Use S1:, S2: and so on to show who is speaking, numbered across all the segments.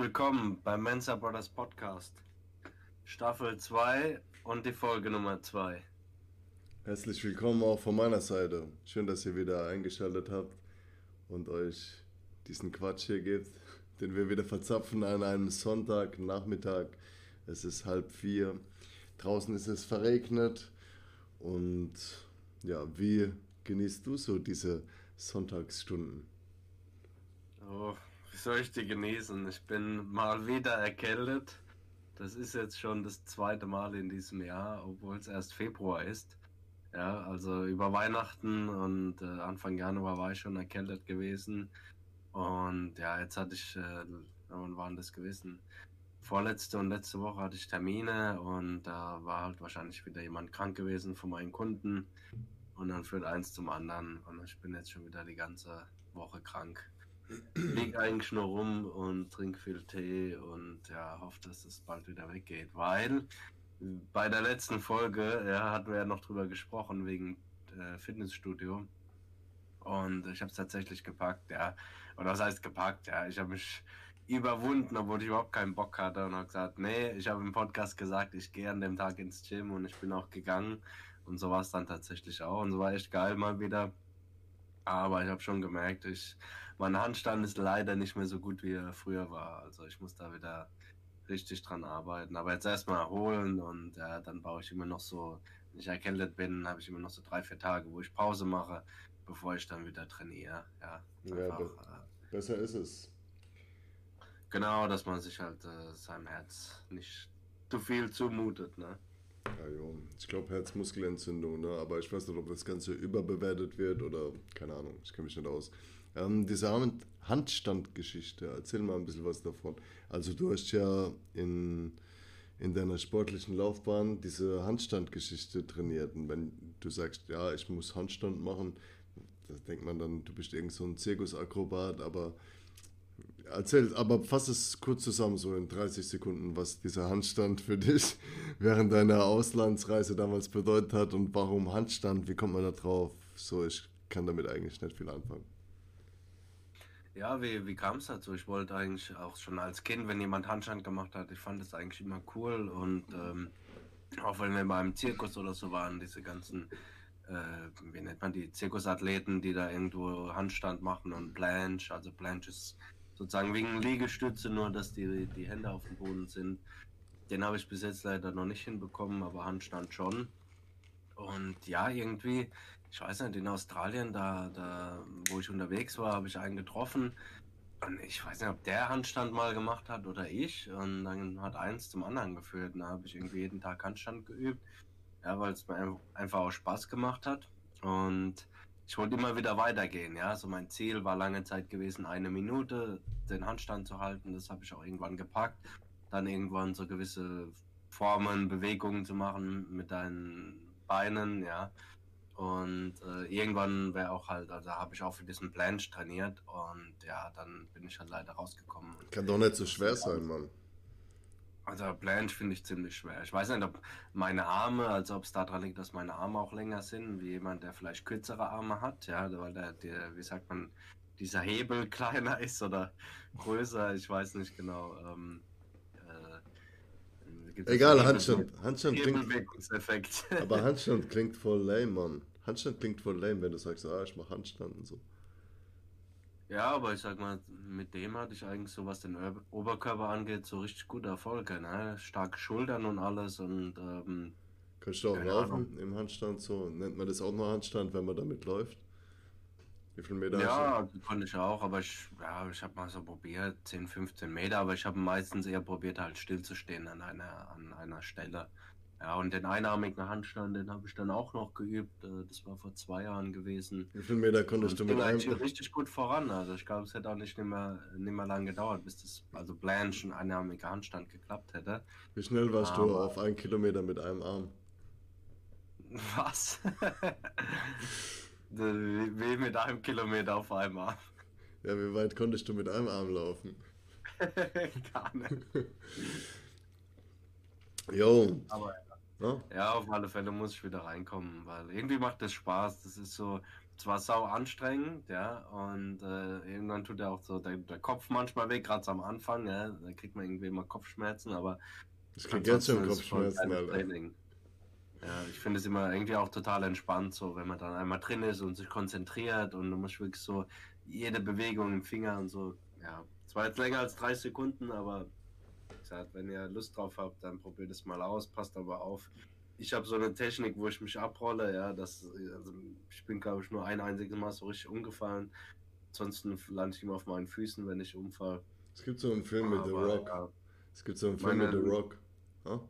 S1: willkommen beim Mensa Brothers Podcast. Staffel 2 und die Folge Nummer 2.
S2: Herzlich willkommen auch von meiner Seite. Schön, dass ihr wieder eingeschaltet habt und euch diesen Quatsch hier gibt, den wir wieder verzapfen an einem Sonntagnachmittag. Es ist halb vier. Draußen ist es verregnet. Und ja, wie genießt du so diese Sonntagsstunden?
S1: Oh, soll ich die genießen? Ich bin mal wieder erkältet. Das ist jetzt schon das zweite Mal in diesem Jahr, obwohl es erst Februar ist. Ja, also über Weihnachten und äh, Anfang Januar war ich schon erkältet gewesen. Und ja, jetzt hatte ich, äh, wann waren das gewesen? Vorletzte und letzte Woche hatte ich Termine und da war halt wahrscheinlich wieder jemand krank gewesen von meinen Kunden. Und dann führt eins zum anderen. Und ich bin jetzt schon wieder die ganze Woche krank. Lieg eigentlich nur rum und trinke viel Tee und ja, hoffe, dass es bald wieder weggeht. Weil bei der letzten Folge ja, hatten wir ja noch drüber gesprochen wegen äh, Fitnessstudio. Und ich habe es tatsächlich gepackt, ja. Oder was heißt gepackt, ja. Ich habe mich überwunden, obwohl ich überhaupt keinen Bock hatte und habe gesagt, nee, ich habe im Podcast gesagt, ich gehe an dem Tag ins Gym und ich bin auch gegangen. Und so war es dann tatsächlich auch. Und so war echt geil mal wieder. Aber ich habe schon gemerkt, ich, mein Handstand ist leider nicht mehr so gut, wie er früher war. Also ich muss da wieder richtig dran arbeiten. Aber jetzt erstmal erholen und ja, dann baue ich immer noch so, wenn ich erkältet bin, habe ich immer noch so drei, vier Tage, wo ich Pause mache, bevor ich dann wieder trainiere. Ja,
S2: ja be äh, besser ist es.
S1: Genau, dass man sich halt äh, seinem Herz nicht zu viel zumutet, ne?
S2: Ja, jo. Ich glaube Herzmuskelentzündung, ne? aber ich weiß nicht, ob das Ganze überbewertet wird oder keine Ahnung, ich kenne mich nicht aus. Ähm, diese Handstandgeschichte, erzähl mal ein bisschen was davon. Also du hast ja in, in deiner sportlichen Laufbahn diese Handstandgeschichte trainiert und wenn du sagst, ja, ich muss Handstand machen, da denkt man dann, du bist irgend so ein Zirkusakrobat, aber Erzähl, aber fass es kurz zusammen, so in 30 Sekunden, was dieser Handstand für dich während deiner Auslandsreise damals bedeutet hat und warum Handstand, wie kommt man da drauf? So, ich kann damit eigentlich nicht viel anfangen.
S1: Ja, wie, wie kam es dazu? Ich wollte eigentlich auch schon als Kind, wenn jemand Handstand gemacht hat, ich fand das eigentlich immer cool und ähm, auch wenn wir beim Zirkus oder so waren, diese ganzen, äh, wie nennt man die, Zirkusathleten, die da irgendwo Handstand machen und Planche, also Planche ist sozusagen wegen Liegestütze, nur dass die, die Hände auf dem Boden sind. Den habe ich bis jetzt leider noch nicht hinbekommen, aber Handstand schon. Und ja, irgendwie, ich weiß nicht, in Australien, da, da wo ich unterwegs war, habe ich einen getroffen. Und ich weiß nicht, ob der Handstand mal gemacht hat oder ich. Und dann hat eins zum anderen geführt. Und da habe ich irgendwie jeden Tag Handstand geübt. Ja, weil es mir einfach auch Spaß gemacht hat. Und ich wollte immer wieder weitergehen, ja. So mein Ziel war lange Zeit gewesen, eine Minute den Handstand zu halten. Das habe ich auch irgendwann gepackt. Dann irgendwann so gewisse Formen, Bewegungen zu machen mit deinen Beinen, ja. Und äh, irgendwann wäre auch halt, also habe ich auch für diesen Planche trainiert und ja, dann bin ich halt leider rausgekommen.
S2: Kann doch nicht so schwer sein, Mann.
S1: Also Blanche finde ich ziemlich schwer. Ich weiß nicht, ob meine Arme, also ob es daran liegt, dass meine Arme auch länger sind, wie jemand, der vielleicht kürzere Arme hat, ja, weil der, der wie sagt man, dieser Hebel kleiner ist oder größer, ich weiß nicht genau. Ähm,
S2: äh, Egal, Handstand, Handstand klingt. aber Handstand klingt voll lame, Mann. Handstand klingt voll lame, wenn du sagst, ah, ich mach Handstand und so.
S1: Ja, aber ich sag mal, mit dem hatte ich eigentlich so, was den Oberkörper angeht, so richtig gute Erfolge. Ne? Starke Schultern und alles und. Ähm,
S2: Kannst du auch laufen Ahnung. im Handstand so? Nennt man das auch noch Handstand, wenn man damit läuft?
S1: Wie viel Meter? Ja, konnte ich auch, aber ich, ja, ich habe mal so probiert, 10, 15 Meter, aber ich habe meistens eher probiert, halt stillzustehen an einer, an einer Stelle. Ja, und den einarmigen Handstand, den habe ich dann auch noch geübt. Äh, das war vor zwei Jahren gewesen.
S2: Wie viele Meter konntest und du mit einem?
S1: richtig gut voran. Also ich glaube, es hätte auch nicht mehr, nicht mehr lange gedauert, bis das, also Blanche ein einarmiger Handstand geklappt hätte.
S2: Wie schnell warst Aber, du auf einen Kilometer mit einem Arm?
S1: Was? wie mit einem Kilometer auf einem Arm?
S2: Ja, wie weit konntest du mit einem Arm laufen?
S1: Gar nicht.
S2: Jo.
S1: Aber ja, auf alle Fälle muss ich wieder reinkommen, weil irgendwie macht das Spaß. Das ist so, zwar sau anstrengend, ja, und äh, irgendwann tut er auch so der, der Kopf manchmal weg, gerade am Anfang, ja, da kriegt man irgendwie immer Kopfschmerzen, aber
S2: ich krieg jetzt schon Kopfschmerzen, Alter.
S1: Training. Ja, ich finde es immer irgendwie auch total entspannt, so wenn man dann einmal drin ist und sich konzentriert und du musst wirklich so jede Bewegung im Finger und so, ja, zwar jetzt länger als drei Sekunden, aber gesagt, wenn ihr Lust drauf habt, dann probiert es mal aus, passt aber auf. Ich habe so eine Technik, wo ich mich abrolle, ja, das, also ich bin glaube ich nur ein einziges Mal so richtig umgefallen. Ansonsten lande ich immer auf meinen Füßen, wenn ich umfall.
S2: Es gibt so einen Film mit The Rock. Ja, es gibt so einen Film meine, mit The Rock. Huh?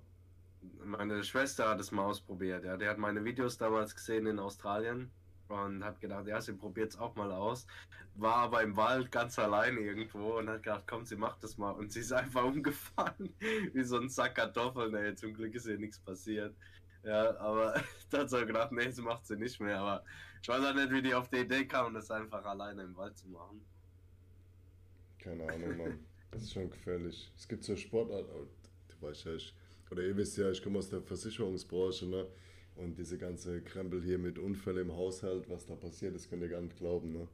S1: Meine Schwester hat es mal ausprobiert, ja. Die hat meine Videos damals gesehen in Australien und hat gedacht, ja, sie probiert es auch mal aus. War aber im Wald ganz allein irgendwo und hat gedacht, komm, sie macht das mal. Und sie ist einfach umgefallen, wie so ein Sack Kartoffeln. Ey, zum Glück ist ihr nichts passiert. Ja, aber da hat sie gedacht, nee, sie macht sie nicht mehr. Aber ich weiß auch nicht, wie die auf die Idee kam, das einfach alleine im Wald zu machen.
S2: Keine Ahnung, Mann. Das ist schon gefährlich. Es gibt so Sportarten, du weißt ja, ich, oder ihr wisst ja, ich komme aus der Versicherungsbranche, ne? Und diese ganze Krempel hier mit Unfällen im Haushalt, was da passiert, das könnt ihr gar nicht glauben, ne?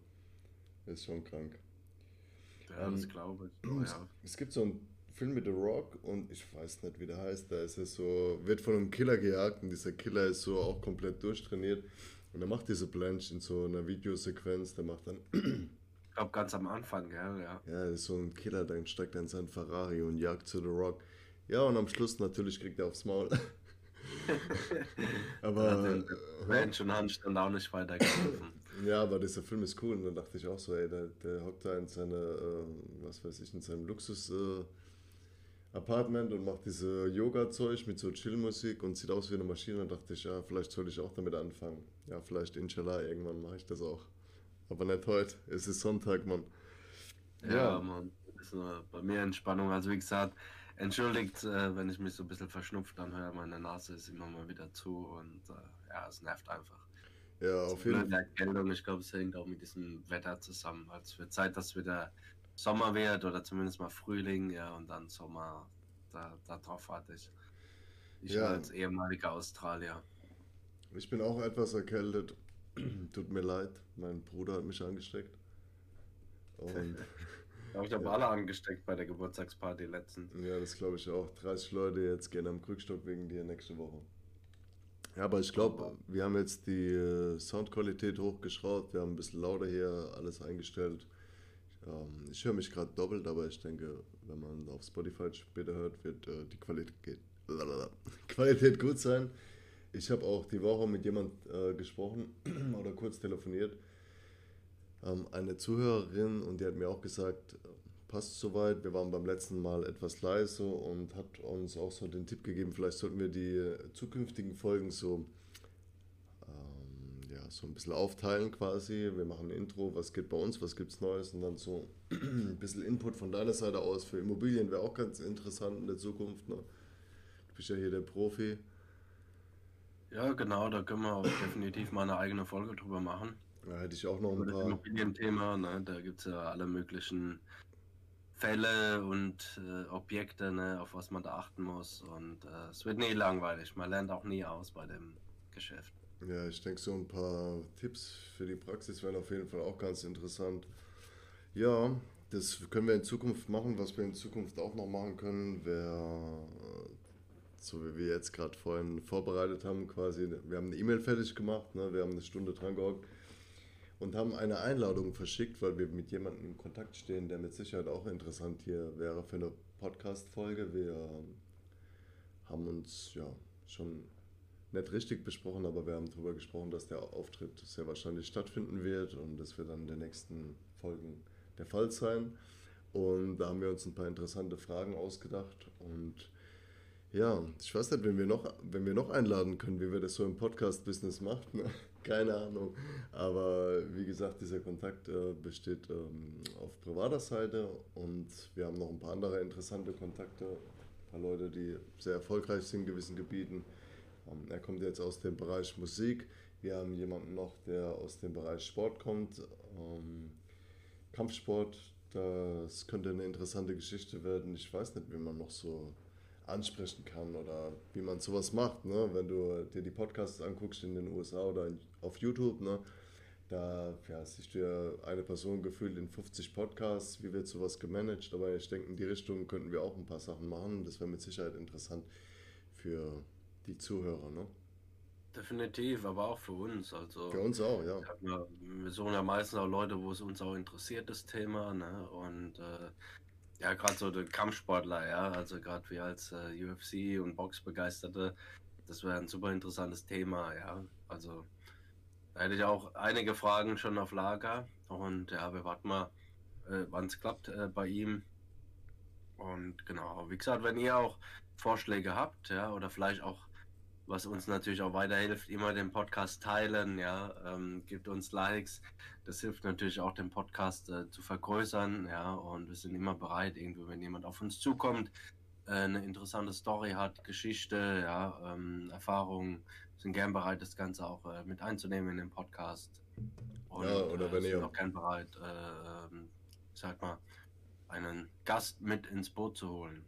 S2: Ist schon krank.
S1: Ja, ähm, das glaube ich. Oh,
S2: ja. Es gibt so einen Film mit The Rock und ich weiß nicht, wie der heißt. Da ist er so, wird von einem Killer gejagt und dieser Killer ist so auch komplett durchtrainiert. Und er macht diese Blanche in so einer Videosequenz, der macht dann.
S1: ich glaube, ganz am Anfang? Ja.
S2: Ja, das ist so ein Killer, dann steigt er in seinen Ferrari und jagt zu The Rock. Ja, und am Schluss natürlich kriegt er aufs Maul.
S1: aber. Den Mensch und Handstand auch nicht weitergeholfen.
S2: Ja, aber dieser Film ist cool und dann dachte ich auch so, ey, der, der hockt da in seine, äh, was weiß ich, in seinem Luxus äh, Apartment und macht diese Yoga-Zeug mit so Chill-Musik und sieht aus wie eine Maschine. Und dachte ich, ja, vielleicht soll ich auch damit anfangen. Ja, vielleicht inshallah, irgendwann mache ich das auch. Aber nicht heute. Es ist Sonntag, Mann.
S1: Ja, ja. Mann. Das ist bei mir Entspannung. Also wie gesagt, entschuldigt, äh, wenn ich mich so ein bisschen verschnupft anhöre. Meine Nase ist immer mal wieder zu und äh, ja, es nervt einfach.
S2: Ja, auf jeden
S1: Fall. Erkältung, ich glaube, es hängt auch mit diesem Wetter zusammen. Also es wird Zeit, dass wieder Sommer wird oder zumindest mal Frühling, ja, und dann Sommer. Da, da drauf warte ich. Ich ja. als ehemaliger Australier.
S2: Ich bin auch etwas erkältet. Tut mir leid, mein Bruder hat mich angesteckt.
S1: Und ich habe alle angesteckt bei der Geburtstagsparty letztens.
S2: Ja, das glaube ich auch. 30 Leute jetzt gehen am Krückstock wegen dir nächste Woche. Ja, aber ich glaube, wir haben jetzt die äh, Soundqualität hochgeschraubt, wir haben ein bisschen lauter hier alles eingestellt. Ähm, ich höre mich gerade doppelt, aber ich denke, wenn man auf Spotify später hört, wird äh, die Qualität, Qualität gut sein. Ich habe auch die Woche mit jemand äh, gesprochen oder kurz telefoniert. Ähm, eine Zuhörerin und die hat mir auch gesagt, passt soweit. Wir waren beim letzten Mal etwas leise und hat uns auch so den Tipp gegeben, vielleicht sollten wir die zukünftigen Folgen so, ähm, ja, so ein bisschen aufteilen quasi. Wir machen ein Intro, was geht bei uns, was gibt es Neues und dann so ein bisschen Input von deiner Seite aus für Immobilien wäre auch ganz interessant in der Zukunft. Ne? Du bist ja hier der Profi.
S1: Ja, genau, da können wir auch definitiv mal eine eigene Folge drüber machen.
S2: Da hätte ich auch noch ein
S1: paar. Immobilienthema, ne? da gibt es ja alle möglichen Fälle und äh, Objekte, ne, auf was man da achten muss. Und äh, es wird nie langweilig. Man lernt auch nie aus bei dem Geschäft.
S2: Ja, ich denke, so ein paar Tipps für die Praxis wären auf jeden Fall auch ganz interessant. Ja, das können wir in Zukunft machen. Was wir in Zukunft auch noch machen können, wäre, so wie wir jetzt gerade vorhin vorbereitet haben, quasi, wir haben eine E-Mail fertig gemacht, ne, wir haben eine Stunde dran gehockt und haben eine Einladung verschickt, weil wir mit jemandem in Kontakt stehen, der mit Sicherheit auch interessant hier wäre für eine Podcast-Folge. Wir haben uns ja schon nicht richtig besprochen, aber wir haben darüber gesprochen, dass der Auftritt sehr wahrscheinlich stattfinden wird und das wird dann in den nächsten Folgen der Fall sein. Und da haben wir uns ein paar interessante Fragen ausgedacht und ja, ich weiß nicht, wenn wir noch, wenn wir noch einladen können, wie wir das so im Podcast-Business machen. Ne? Keine Ahnung. Aber wie gesagt, dieser Kontakt äh, besteht ähm, auf privater Seite und wir haben noch ein paar andere interessante Kontakte. Ein paar Leute, die sehr erfolgreich sind in gewissen Gebieten. Ähm, er kommt jetzt aus dem Bereich Musik. Wir haben jemanden noch, der aus dem Bereich Sport kommt. Ähm, Kampfsport, das könnte eine interessante Geschichte werden. Ich weiß nicht, wie man noch so ansprechen kann oder wie man sowas macht. Ne? Wenn du dir die Podcasts anguckst in den USA oder auf YouTube, ne? Da ja, siehst du ja eine Person gefühlt in 50 Podcasts, wie wird sowas gemanagt, aber ich denke, in die Richtung könnten wir auch ein paar Sachen machen. Das wäre mit Sicherheit interessant für die Zuhörer, ne?
S1: Definitiv, aber auch für uns. Also
S2: Für uns auch, ja.
S1: ja, wir suchen ja meistens auch Leute, wo es uns auch interessiert, das Thema, ne? Und äh, ja, gerade so der Kampfsportler, ja, also gerade wir als äh, UFC und Boxbegeisterte, das wäre ein super interessantes Thema, ja. Also da hätte ich auch einige Fragen schon auf Lager und ja, wir warten mal, äh, wann es klappt äh, bei ihm. Und genau, wie gesagt, wenn ihr auch Vorschläge habt, ja, oder vielleicht auch, was uns natürlich auch weiterhilft, immer den Podcast teilen, ja, ähm, gibt uns Likes. Das hilft natürlich auch, den Podcast äh, zu vergrößern, ja, und wir sind immer bereit, irgendwie, wenn jemand auf uns zukommt, äh, eine interessante Story hat, Geschichte, ja, ähm, Erfahrung, sind gern bereit, das Ganze auch äh, mit einzunehmen in den Podcast. Und,
S2: Ja, oder
S1: äh,
S2: wenn
S1: sind
S2: ihr-
S1: auch gern bereit, äh, ähm, sag mal, einen Gast mit ins Boot zu holen.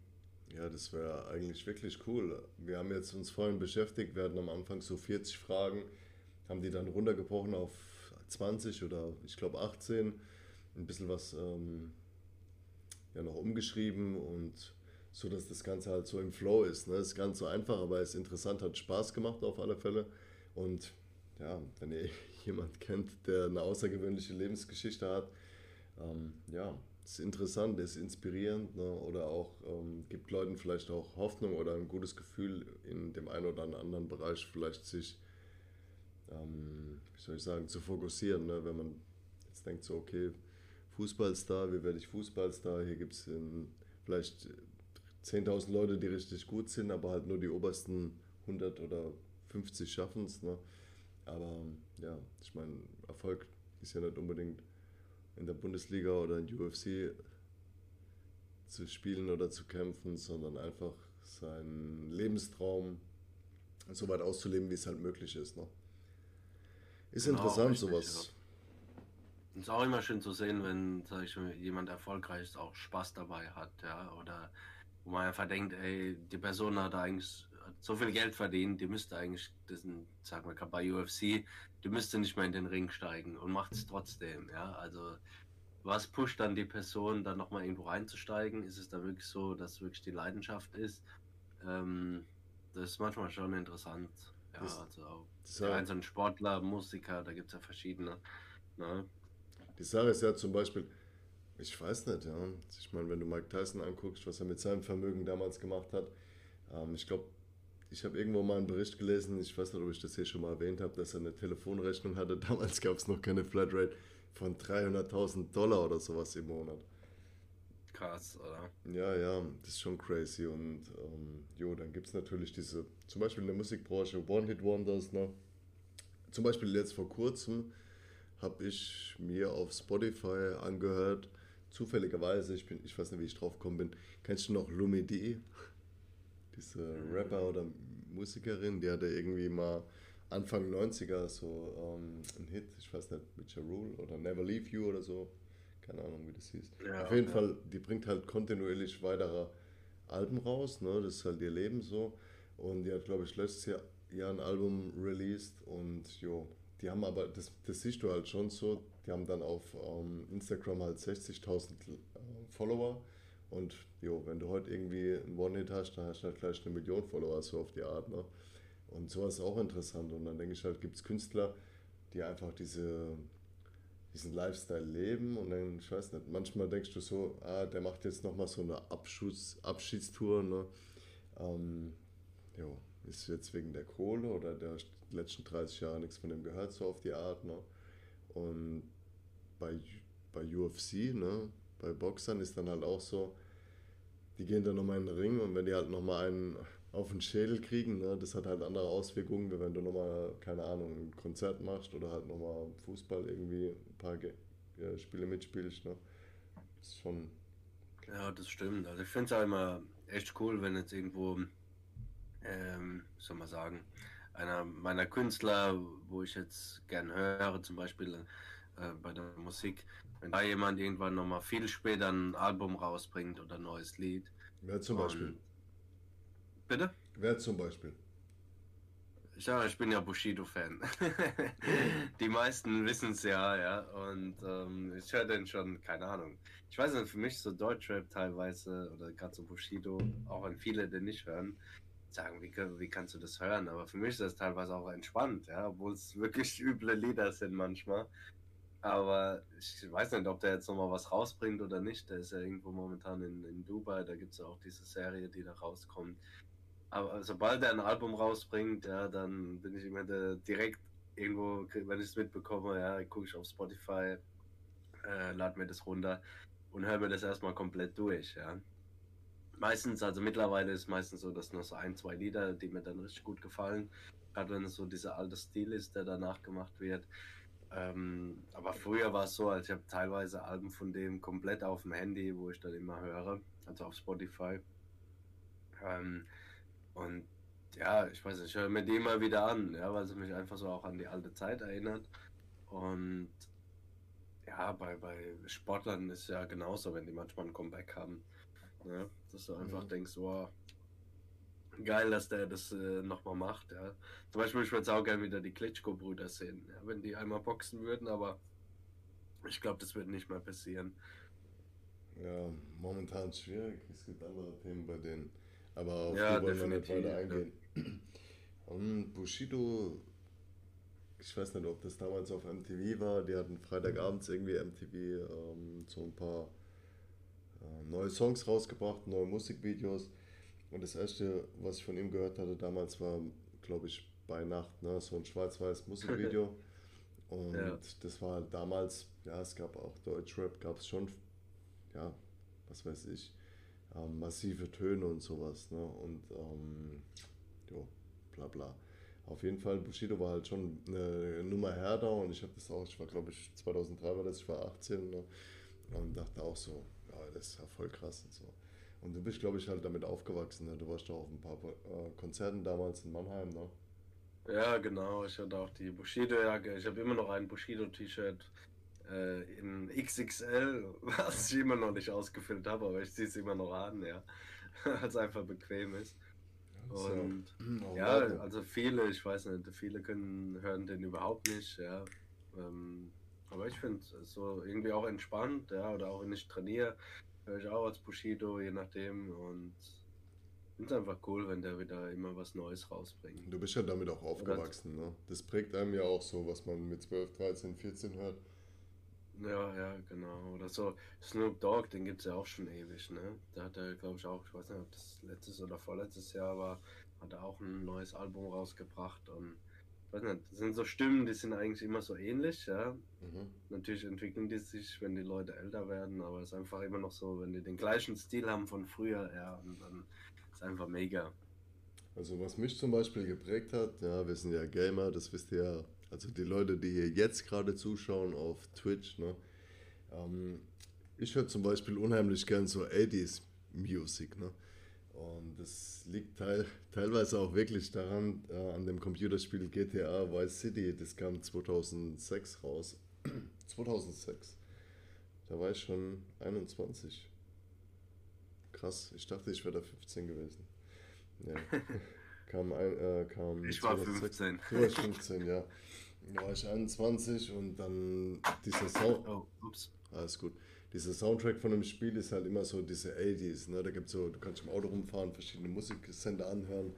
S2: Ja, das wäre eigentlich wirklich cool. Wir haben jetzt uns vorhin beschäftigt, wir hatten am Anfang so 40 Fragen, haben die dann runtergebrochen auf 20 oder ich glaube 18, ein bisschen was ähm, ja noch umgeschrieben und so, dass das Ganze halt so im Flow ist. Ne? Ist ganz so einfach, aber ist interessant, hat Spaß gemacht auf alle Fälle. Und ja, wenn ihr jemand kennt, der eine außergewöhnliche Lebensgeschichte hat, ähm, ja, ist interessant, ist inspirierend ne? oder auch ähm, gibt Leuten vielleicht auch Hoffnung oder ein gutes Gefühl in dem einen oder anderen Bereich vielleicht sich, ähm, wie soll ich sagen, zu fokussieren. Ne? Wenn man jetzt denkt so, okay, Fußballstar, wie werde ich Fußballstar? Hier gibt es vielleicht 10.000 Leute, die richtig gut sind, aber halt nur die obersten 100 oder 50 schaffen es. Ne? Aber ja, ich meine, Erfolg ist ja nicht unbedingt in der Bundesliga oder in UFC zu spielen oder zu kämpfen, sondern einfach seinen Lebenstraum so weit auszuleben, wie es halt möglich ist. Ne? Ist
S1: Genau,
S2: interessant,
S1: richtig,
S2: sowas.
S1: Es ist auch immer schön zu sehen, wenn, sag ich jemand erfolgreich ist, auch Spaß dabei hat, ja, oder wo man einfach denkt, ey, die Person hat eigentlich hat so viel Geld verdient, die müsste eigentlich, das sind, sag mal, gerade bei UFC, die müsste nicht mehr in den Ring steigen und macht es trotzdem, ja, also was pusht dann die Person, dann nochmal irgendwo reinzusteigen? Ist es da wirklich so, dass wirklich die Leidenschaft ist? Ähm, das ist manchmal schon interessant, ja,
S2: Das-
S1: also auch
S2: Das
S1: die einzelnen Sportler, Musiker, da gibt es ja verschiedene, ne?
S2: Die Sache ist ja zum Beispiel, ich weiß nicht, ja. Ich meine, wenn du Mike Tyson anguckst, was er mit seinem Vermögen damals gemacht hat, ähm, ich glaube, ich habe irgendwo mal einen Bericht gelesen, ich weiß nicht, ob ich das hier schon mal erwähnt habe, dass er eine Telefonrechnung hatte. Damals gab es noch keine Flatrate von 300.000 Dollar oder sowas im Monat.
S1: Krass, oder?
S2: Ja, ja, das ist schon crazy. Und ähm, jo, dann gibt es natürlich diese, zum Beispiel in der Musikbranche One-Hit-Wonders. Ne? Zum Beispiel jetzt vor kurzem habe ich mir auf Spotify angehört, zufälligerweise, ich, bin, ich weiß nicht, wie ich drauf gekommen bin, kennst du noch Lumi D? Diese Rapper oder Musikerin, die hatte irgendwie mal Anfang 90er so ähm, einen Hit, ich weiß nicht, mit Ja Rule oder Never Leave You oder so. Keine Ahnung, wie das hieß.
S1: Ja,
S2: Auf jeden
S1: ja.
S2: Fall, die bringt halt kontinuierlich weitere Alben raus, ne? das ist halt ihr Leben so. Und die hat, glaube ich, letztes Jahr, Jahr ein Album released und jo, die haben aber, das, das siehst du halt schon so, die haben dann auf ähm, Instagram halt 60.000 äh, Follower und jo, wenn du heute irgendwie einen One-Hit hast, dann hast du halt gleich eine Million Follower, so auf die Art. Ne? Und sowas ist auch interessant und dann denke ich halt, gibt es Künstler, die einfach diese diesen Lifestyle leben und dann, ich weiß nicht, manchmal denkst du so, ah, der macht jetzt nochmal so eine Abschuss, Abschiedstour, ne? Ähm, jo, ist jetzt wegen der Kohle oder der letzten 30 Jahre nichts von dem gehört, so auf die Art, ne? Und bei, bei UFC, ne, bei Boxern ist dann halt auch so, die gehen dann nochmal in den Ring und wenn die halt nochmal einen auf den Schädel kriegen, ne, das hat halt andere Auswirkungen, wie wenn du nochmal, keine Ahnung, ein Konzert machst oder halt nochmal Fußball irgendwie ein paar Ge ja, Spiele mitspielst. Ne. Das ist schon,
S1: Ja, das stimmt. Also ich finde es auch immer echt cool, wenn jetzt irgendwo, ähm, soll man sagen, einer meiner Künstler, wo ich jetzt gern höre, zum Beispiel äh, bei der Musik, wenn da jemand irgendwann nochmal viel später ein Album rausbringt oder ein neues Lied.
S2: wer zum
S1: und-
S2: Beispiel?
S1: Bitte?
S2: Wer zum Beispiel?
S1: Ja, ich bin ja Bushido-Fan. Die meisten wissen es ja, ja. Und ähm, ich höre den schon, keine Ahnung. Ich weiß nicht, für mich so Deutschrap teilweise oder gerade so Bushido, auch wenn viele den nicht hören, sagen, wie, wie kannst du das hören? Aber für mich ist das teilweise auch entspannt, ja, obwohl es wirklich üble Lieder sind manchmal. Aber ich weiß nicht, ob der jetzt nochmal was rausbringt oder nicht. Der ist ja irgendwo momentan in, in Dubai, da gibt es ja auch diese Serie, die da rauskommt. Aber sobald er ein Album rausbringt, ja, dann bin ich immer der, direkt irgendwo, wenn ich es mitbekomme, ja, gucke ich auf Spotify, äh, lade mir das runter und höre mir das erstmal komplett durch, ja. Meistens, also mittlerweile ist meistens so, dass nur so ein, zwei Lieder, die mir dann richtig gut gefallen, gerade wenn es so dieser alte Stil ist, der danach gemacht wird. Ähm, aber früher war es so, als ich habe teilweise Alben von dem komplett auf dem Handy, wo ich dann immer höre, also auf Spotify. Ähm, und ja, ich weiß nicht, ich höre mir die immer wieder an, ja, weil sie mich einfach so auch an die alte Zeit erinnert. Und ja, bei, bei Sportlern ist ja genauso, wenn die manchmal ein Comeback haben. Ne? Dass du einfach mhm. denkst, wow, geil, dass der das äh, nochmal macht. Ja. Zum Beispiel, ich würde es auch gerne wieder die Klitschko-Brüder sehen, ja, wenn die einmal boxen würden, aber ich glaube, das wird nicht mehr passieren.
S2: Ja, momentan schwierig. Es gibt andere Themen bei denen. Aber auf ja, die wollen wir nicht weiter eingehen. Ja. Um, Bushido, ich weiß nicht, ob das damals auf MTV war. Die hatten Freitagabends irgendwie MTV ähm, so ein paar äh, neue Songs rausgebracht, neue Musikvideos. Und das erste, was ich von ihm gehört hatte damals, war, glaube ich, bei Nacht, ne? so ein schwarz-weiß Musikvideo. Und ja. das war halt damals, ja, es gab auch Deutschrap, gab es schon, ja, was weiß ich, ähm, massive Töne und sowas. Ne? Und ähm, jo, bla bla. Auf jeden Fall, Bushido war halt schon eine Nummer härter und ich habe das auch, ich war glaube ich 2003 war das, ich war 18 ne? und dachte auch so, ja, das ist ja voll krass und so. Und du bist, glaube ich, halt damit aufgewachsen. Ne? Du warst doch auf ein paar äh, Konzerten damals in Mannheim, ne?
S1: Ja, genau. Ich hatte auch die Bushido-Jacke. Ich habe immer noch ein Bushido-T-Shirt äh, in XXL, was ich immer noch nicht ausgefüllt habe, aber ich ziehe es immer noch an, ja. Weil es einfach bequem ist. Und ja, ja, also viele, ich weiß nicht, viele können hören den überhaupt nicht, ja. Ähm, aber ich finde es so irgendwie auch entspannt, ja, oder auch wenn ich trainiere, höre ich auch als Bushido, je nachdem. Und finde es einfach cool, wenn der wieder immer was Neues rausbringt.
S2: Du bist ja damit auch aufgewachsen, ne? Das prägt einem ja auch so, was man mit 12, 13, 14 hört.
S1: Ja, ja, genau. Oder so Snoop Dogg, den gibt es ja auch schon ewig, ne? Da hat er, glaube ich, auch, ich weiß nicht, ob das letztes oder vorletztes Jahr war, hat er auch ein neues Album rausgebracht und weiß nicht, das sind so Stimmen, die sind eigentlich immer so ähnlich, ja. Mhm. Natürlich entwickeln die sich, wenn die Leute älter werden, aber es ist einfach immer noch so, wenn die den gleichen Stil haben von früher, ja, und dann ist einfach mega.
S2: Also was mich zum Beispiel geprägt hat, ja, wir sind ja Gamer, das wisst ihr ja also die Leute, die hier jetzt gerade zuschauen auf Twitch, ne? Ähm, ich höre zum Beispiel unheimlich gern so 80s Music, ne? Und das liegt teil, teilweise auch wirklich daran, äh, an dem Computerspiel GTA Vice City, das kam 2006 raus. 2006. Da war ich schon 21. Krass, ich dachte, ich wäre da 15 gewesen. Ja. kam, ein, äh, kam
S1: ich war 15.
S2: Du warst 15, ja. Da war ich 21 und dann dieser Sound. Oh, ups. Alles gut. Dieser Soundtrack von dem Spiel ist halt immer so diese 80s. Ne? Da gibt's so, du kannst im Auto rumfahren, verschiedene Musiksender anhören.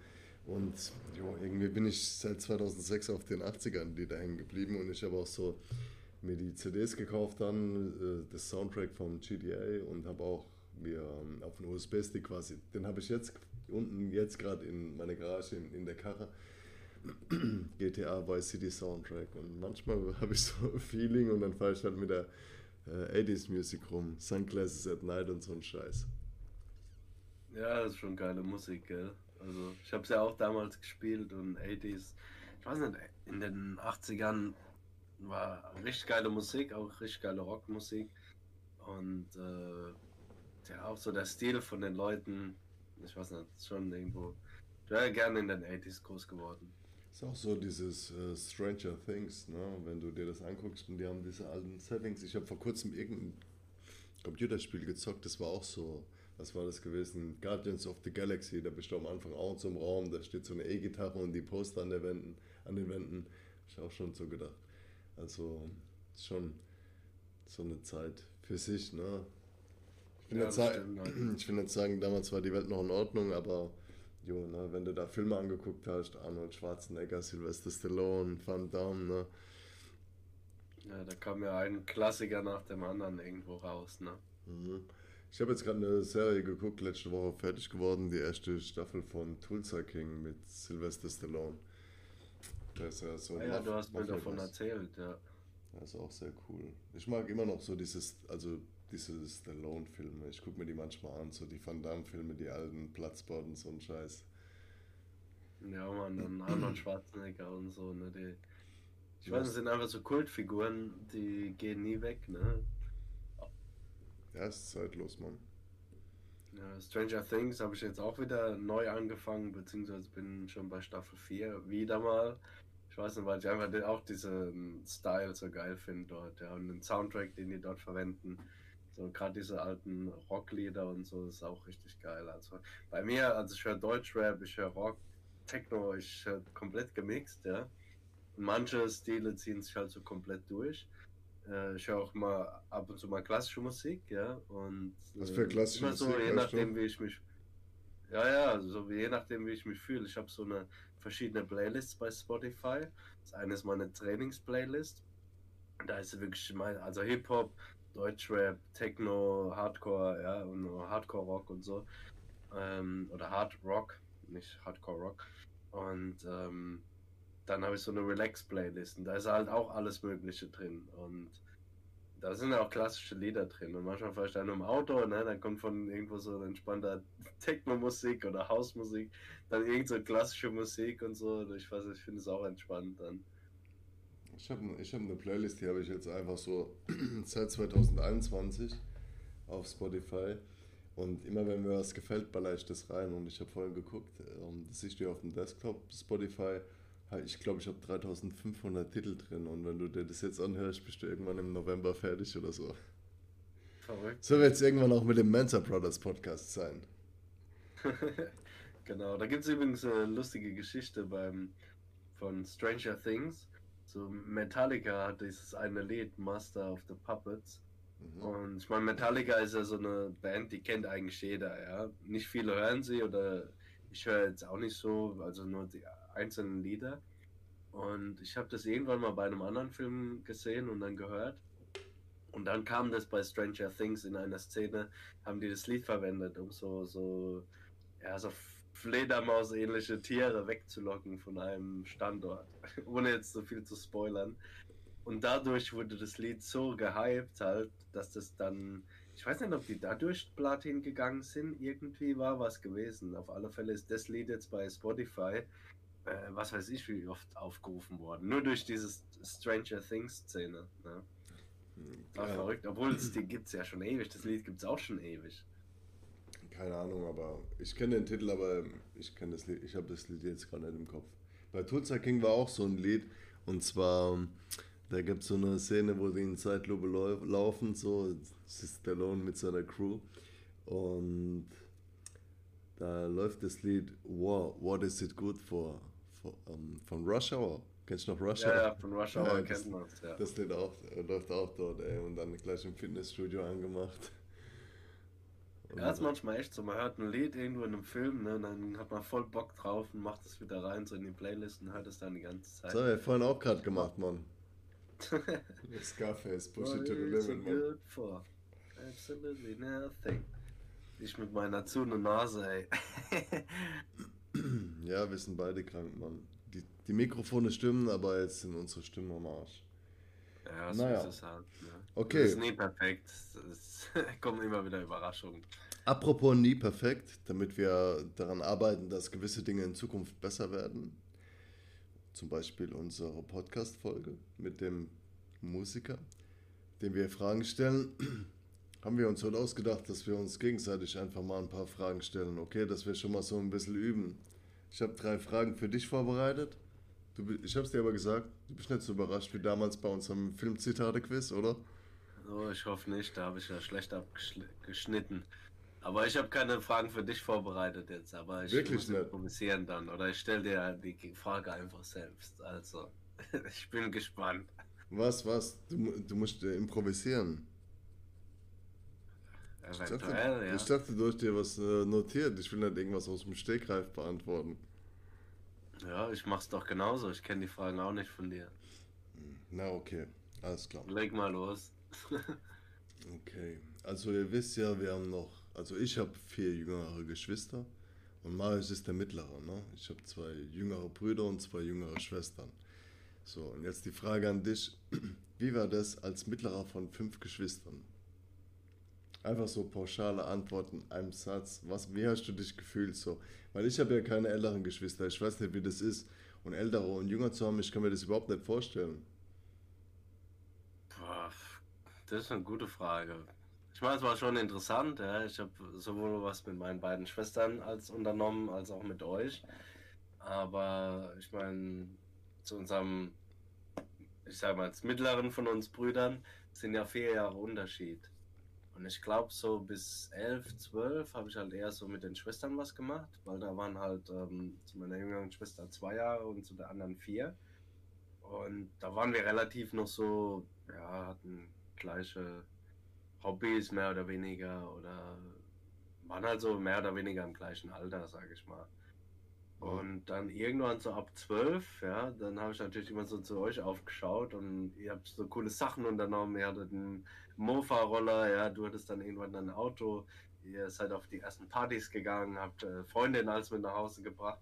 S2: Und jo, irgendwie bin ich seit 2006 auf den 80ern die da hängen geblieben und ich habe auch so mir die CDs gekauft dann, äh, das Soundtrack vom GDA und habe auch mir ähm, auf einen USB-Stick quasi, den habe ich jetzt unten jetzt gerade in meiner Garage in, in der Karre. GTA Vice City Soundtrack. Und manchmal habe ich so ein Feeling und dann fahre ich halt mit der äh, 80s Musik rum. Sunglasses at Night und so ein Scheiß.
S1: Ja, das ist schon geile Musik, gell? Also, ich habe es ja auch damals gespielt und 80s. Ich weiß nicht, in den 80ern war richtig geile Musik, auch richtig geile Rockmusik. Und äh, ja, auch so der Stil von den Leuten, ich weiß nicht, schon irgendwo. Ich wäre gerne in den 80s groß geworden.
S2: Ist auch so dieses äh, Stranger Things, ne? wenn du dir das anguckst und die haben diese alten Settings. Ich habe vor kurzem irgendein Computerspiel gezockt, das war auch so, was war das gewesen? Guardians of the Galaxy, da bist du am Anfang auch zum Raum, da steht so eine E-Gitarre und die Poster an, der Wänden, an den Wänden. Hab ich auch schon so gedacht. Also, schon so eine Zeit für sich, ne? Ich will, ja, sagen, ich will nicht sagen, damals war die Welt noch in Ordnung, aber jo, ne, wenn du da Filme angeguckt hast, Arnold Schwarzenegger, Sylvester Stallone, Van Damme, ne?
S1: Ja, da kam ja ein Klassiker nach dem anderen irgendwo raus, ne?
S2: Mhm. Ich habe jetzt gerade eine Serie geguckt, letzte Woche fertig geworden, die erste Staffel von Tulsa King mit Sylvester Stallone.
S1: Das ist ja so ah, ja, du hast mir davon erzählt, ja.
S2: Das ist auch sehr cool. Ich mag immer noch so dieses, also diese Stallone-Filme. Ich gucke mir die manchmal an, so die Van Damme-Filme, die alten Platzbord und so ein Scheiß.
S1: Ja, man, dann Arnold Schwarzenegger und so, ne, die, ich weiß, das sind einfach so Kultfiguren, die gehen nie weg, ne.
S2: Ja, ist zeitlos, Mann.
S1: Ja, Stranger Things habe ich jetzt auch wieder neu angefangen, beziehungsweise bin schon bei Staffel 4 wieder mal. Ich weiß nicht, weil ich einfach auch diesen Style so geil finde dort, ja, und den Soundtrack, den die dort verwenden. So gerade diese alten Rocklieder und so ist auch richtig geil. Also bei mir, also ich höre Deutschrap, ich höre Rock, Techno, ich höre komplett gemixt, ja. Und manche Stile ziehen sich halt so komplett durch. Äh, ich höre auch mal ab und zu mal klassische Musik, ja. Und
S2: Was für äh, klassische
S1: immer so, Musik? Je nachdem, wie ich mich. Ja, ja, so je nachdem, wie ich mich fühle. Ich habe so eine verschiedene Playlists bei Spotify. Das eine ist meine Trainings-Playlist. Da ist wirklich mein, also Hip-Hop, Deutschrap, Techno, Hardcore, ja, und Hardcore-Rock und so. Ähm, oder Hard Rock, nicht Hardcore-Rock. Und ähm, dann habe ich so eine Relax-Playlist und da ist halt auch alles Mögliche drin. Und da sind auch klassische Lieder drin. Und manchmal fahre ich dann im Auto, ne, dann kommt von irgendwo so entspannter Techno-Musik oder Hausmusik, dann irgend so klassische Musik und so. Ich weiß, ich finde es auch entspannt dann.
S2: Ich habe ich hab eine Playlist, die habe ich jetzt einfach so seit 2021 auf Spotify. Und immer wenn mir was gefällt, baller ich das rein. Und ich habe vorhin geguckt, ähm, das siehst du auf dem Desktop Spotify ich glaube, ich habe 3500 Titel drin und wenn du dir das jetzt anhörst, bist du irgendwann im November fertig oder so. Verrückt. So wird es irgendwann auch mit dem Mensa Brothers Podcast sein.
S1: genau, da gibt es übrigens eine lustige Geschichte beim, von Stranger Things. So Metallica hat dieses eine Lied, Master of the Puppets. Mhm. Und ich meine, Metallica ist ja so eine Band, die kennt eigentlich jeder, ja. Nicht viele hören sie oder ich höre jetzt auch nicht so, also nur die einzelnen Lieder. Und ich habe das irgendwann mal bei einem anderen Film gesehen und dann gehört. Und dann kam das bei Stranger Things in einer Szene, haben die das Lied verwendet, um so, so, ja, so Fledermaus-ähnliche Tiere wegzulocken von einem Standort, ohne jetzt so viel zu spoilern. Und dadurch wurde das Lied so gehypt halt, dass das dann, ich weiß nicht, ob die dadurch Platin gegangen sind, irgendwie war was gewesen. Auf alle Fälle ist das Lied jetzt bei Spotify äh, was weiß ich, wie oft aufgerufen worden. Nur durch diese Stranger Things-Szene. Ne? War ja. verrückt, obwohl es die gibt es ja schon ewig. Das Lied gibt es auch schon ewig.
S2: Keine Ahnung, aber ich kenne den Titel, aber ich kenne das Lied, ich habe das Lied jetzt gerade nicht im Kopf. Bei Tulsa King war auch so ein Lied und zwar, da gibt es so eine Szene, wo die in Zeitlupe laufen, so, Stallone mit seiner Crew und da läuft das Lied War, What is it good for? von, um, ähm, von Rush Hour. Kennst du noch Rush
S1: Hour? Ja, ja von Rush Hour ja, kennt man
S2: ja. Das Lied auch, läuft auch dort, ey, und dann gleich im Fitnessstudio angemacht.
S1: Ja, ist manchmal echt so. Man hört ein Lied irgendwo in einem Film, ne, und dann hat man voll Bock drauf und macht es wieder rein, so in die Playlist und hört es dann die ganze Zeit.
S2: Das haben wir vorhin auch gerade gemacht, Mann. Scarface, push it to the limit, man. For?
S1: Absolutely nothing. Ich mit meiner zu Nase, ey.
S2: Ja, wir sind beide krank, Mann. Die, die Mikrofone stimmen, aber jetzt sind unsere Stimmen am Arsch.
S1: Ja, so naja. ist es halt. Ne? Okay. Das ist nie perfekt. Es kommen immer wieder Überraschungen.
S2: Apropos nie perfekt, damit wir daran arbeiten, dass gewisse Dinge in Zukunft besser werden. Zum Beispiel unsere Podcast-Folge mit dem Musiker, dem wir Fragen stellen. Haben wir uns heute ausgedacht, dass wir uns gegenseitig einfach mal ein paar Fragen stellen, okay? Dass wir schon mal so ein bisschen üben. Ich habe drei Fragen für dich vorbereitet. Du, ich habe es dir aber gesagt, du bist nicht so überrascht wie damals bei unserem Filmzitate-Quiz, oder?
S1: Oh, ich hoffe nicht, da habe ich ja schlecht abgeschnitten. Aber ich habe keine Fragen für dich vorbereitet jetzt, aber ich
S2: Wirklich
S1: muss
S2: nicht.
S1: improvisieren dann. Oder ich stelle dir die Frage einfach selbst. Also, ich bin gespannt.
S2: Was, was? Du, du musst äh, improvisieren. Ich dachte,
S1: ja.
S2: ich dachte, du hast dir was äh, notiert. Ich will nicht irgendwas aus dem Stegreif beantworten.
S1: Ja, ich mach's doch genauso. Ich kenne die Fragen auch nicht von dir.
S2: Na, okay. Alles klar.
S1: Leg mal los.
S2: Okay. Also, ihr wisst ja, wir haben noch. Also, ich habe vier jüngere Geschwister. Und Marius ist der mittlere, ne? Ich habe zwei jüngere Brüder und zwei jüngere Schwestern. So, und jetzt die Frage an dich. Wie war das als mittlerer von fünf Geschwistern? Einfach so pauschale Antworten, einem Satz. Was, wie hast du dich gefühlt so? Weil ich habe ja keine älteren Geschwister. Ich weiß nicht, wie das ist. Und ältere und jünger zu haben, ich kann mir das überhaupt nicht vorstellen.
S1: Boah, das ist eine gute Frage. Ich meine, es war schon interessant. Ja. Ich habe sowohl was mit meinen beiden Schwestern als unternommen, als auch mit euch. Aber ich meine, zu unserem, ich sage mal, als mittleren von uns Brüdern sind ja vier Jahre Unterschied. Und ich glaube, so bis elf, zwölf habe ich halt eher so mit den Schwestern was gemacht, weil da waren halt ähm, zu meiner jüngeren Schwester zwei Jahre und zu der anderen vier. Und da waren wir relativ noch so, ja, hatten gleiche Hobbys mehr oder weniger oder waren halt so mehr oder weniger im gleichen Alter, sage ich mal. Und dann irgendwann so ab zwölf, ja, dann habe ich natürlich immer so zu euch aufgeschaut und ihr habt so coole Sachen unternommen. Ihr hattet einen Mofa-Roller, ja, du hattest dann irgendwann ein Auto. Ihr seid auf die ersten Partys gegangen, habt äh, Freundinnen alles mit nach Hause gebracht.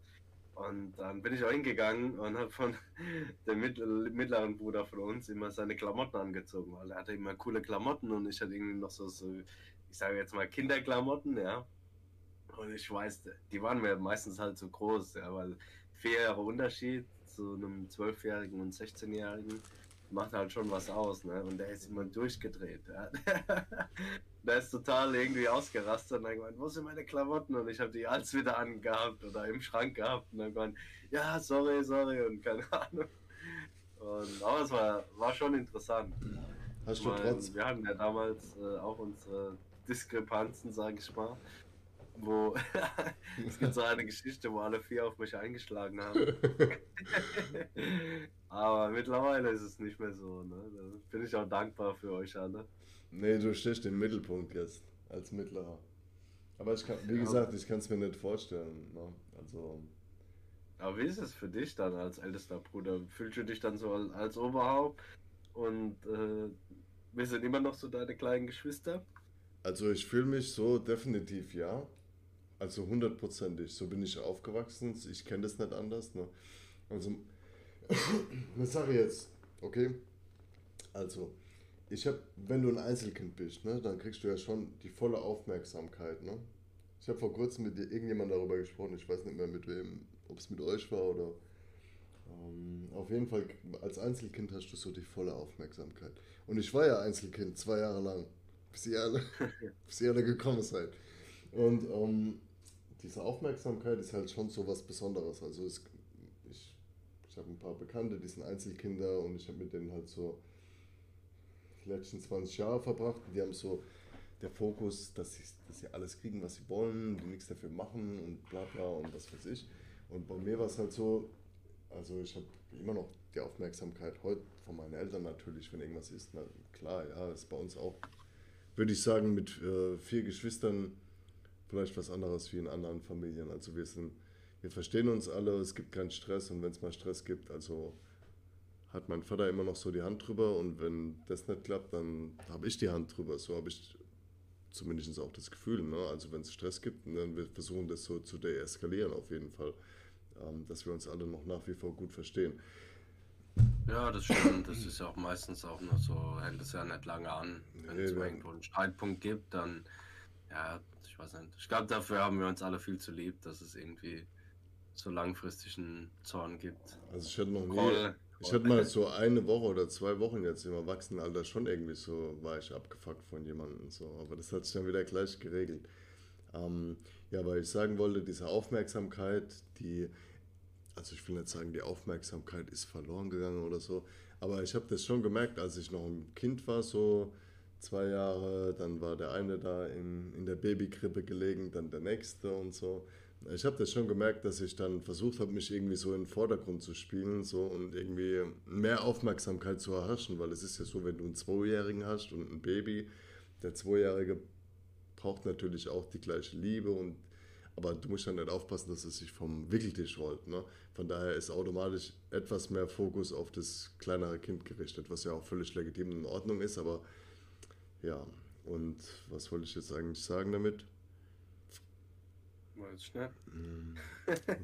S1: Und dann bin ich auch hingegangen und habe von dem mittl mittleren Bruder von uns immer seine Klamotten angezogen, weil er hatte immer coole Klamotten und ich hatte irgendwie noch so, so ich sage jetzt mal Kinderklamotten, ja. Und ich weiß, die waren mir meistens halt so groß, ja, weil vier Jahre Unterschied zu einem 12-Jährigen und 16-Jährigen macht halt schon was aus, ne? Und der ist immer durchgedreht, ja. der ist total irgendwie ausgerastet und dann gemeint, wo sind meine Klamotten? Und ich habe die alles wieder angehabt oder im Schrank gehabt und dann gemeint, ja, sorry, sorry und keine Ahnung. Und, aber es war, war schon interessant.
S2: Hast du trotz.
S1: wir hatten ja damals äh, auch unsere Diskrepanzen, sage ich mal. Wo es gibt so eine Geschichte, wo alle vier auf mich eingeschlagen haben. Aber mittlerweile ist es nicht mehr so. Ne? Da bin ich auch dankbar für euch alle.
S2: Nee, du stehst im Mittelpunkt jetzt als Mittlerer. Aber ich kann, wie
S1: Ja.
S2: gesagt, ich kann es mir nicht vorstellen. Ne? Also,
S1: Aber wie ist es für dich dann als ältester Bruder? Fühlst du dich dann so als, als Oberhaupt und äh, wir sind immer noch so deine kleinen Geschwister?
S2: also ich fühle mich so definitiv ja. Also hundertprozentig. So bin ich aufgewachsen. Ich kenne das nicht anders. Ne? Also, eine Sache jetzt, okay? Also, ich habe, wenn du ein Einzelkind bist, ne, dann kriegst du ja schon die volle Aufmerksamkeit. Ne? Ich habe vor kurzem mit irgendjemand darüber gesprochen. Ich weiß nicht mehr mit wem, ob es mit euch war oder. Ähm, auf jeden Fall, als Einzelkind hast du so die volle Aufmerksamkeit. Und ich war ja Einzelkind zwei Jahre lang, bis ihr alle, bis ihr alle gekommen seid. Und ähm, diese Aufmerksamkeit ist halt schon so was Besonderes. Also es, ich, ich habe ein paar Bekannte, die sind Einzelkinder und ich habe mit denen halt so die letzten 20 Jahre verbracht. Die haben so der Fokus, dass sie, dass sie alles kriegen, was sie wollen, die nichts dafür machen und bla bla und was weiß ich. Und bei mir war es halt so, also ich habe immer noch die Aufmerksamkeit heute von meinen Eltern natürlich, wenn irgendwas ist. Na, klar, ja, ist bei uns auch, würde ich sagen, mit äh, vier Geschwistern vielleicht was anderes wie in anderen Familien. Also wir sind, wir verstehen uns alle, es gibt keinen Stress und wenn es mal Stress gibt, also hat mein Vater immer noch so die Hand drüber und wenn das nicht klappt, dann habe ich die Hand drüber. So habe ich zumindest auch das Gefühl. Ne? Also wenn es Stress gibt, dann wir versuchen das so zu deeskalieren auf jeden Fall, ähm, dass wir uns alle noch nach wie vor gut verstehen.
S1: Ja, das stimmt. Das ist ja auch meistens auch nur so, hält es ja nicht lange an. Wenn
S2: Nee,
S1: es irgendwo einen Streitpunkt gibt, dann, ja, ich weiß nicht. Ich glaube, dafür haben wir uns alle viel zu lieb, dass es irgendwie so langfristig einen Zorn gibt.
S2: Also ich hatte noch nie,
S1: Groll.
S2: ich hatte mal so eine Woche oder zwei Wochen jetzt im Erwachsenenalter schon irgendwie so, war ich abgefuckt von jemandem so, aber das hat sich dann wieder gleich geregelt. Ähm, ja, weil ich sagen wollte, diese Aufmerksamkeit, die, also ich will nicht sagen, die Aufmerksamkeit ist verloren gegangen oder so, aber ich habe das schon gemerkt, als ich noch ein Kind war, so zwei Jahre, dann war der eine da in, in der Babykrippe gelegen, dann der nächste und so. Ich habe das schon gemerkt, dass ich dann versucht habe, mich irgendwie so in den Vordergrund zu spielen so und irgendwie mehr Aufmerksamkeit zu erhaschen, weil es ist ja so, wenn du einen Zweijährigen hast und ein Baby, der Zweijährige braucht natürlich auch die gleiche Liebe und aber du musst dann nicht aufpassen, dass es sich vom Wickeltisch rollt. Ne? Von daher ist automatisch etwas mehr Fokus auf das kleinere Kind gerichtet, was ja auch völlig legitim in Ordnung ist, aber ja, und was wollte ich jetzt eigentlich sagen damit?
S1: Mal schnell.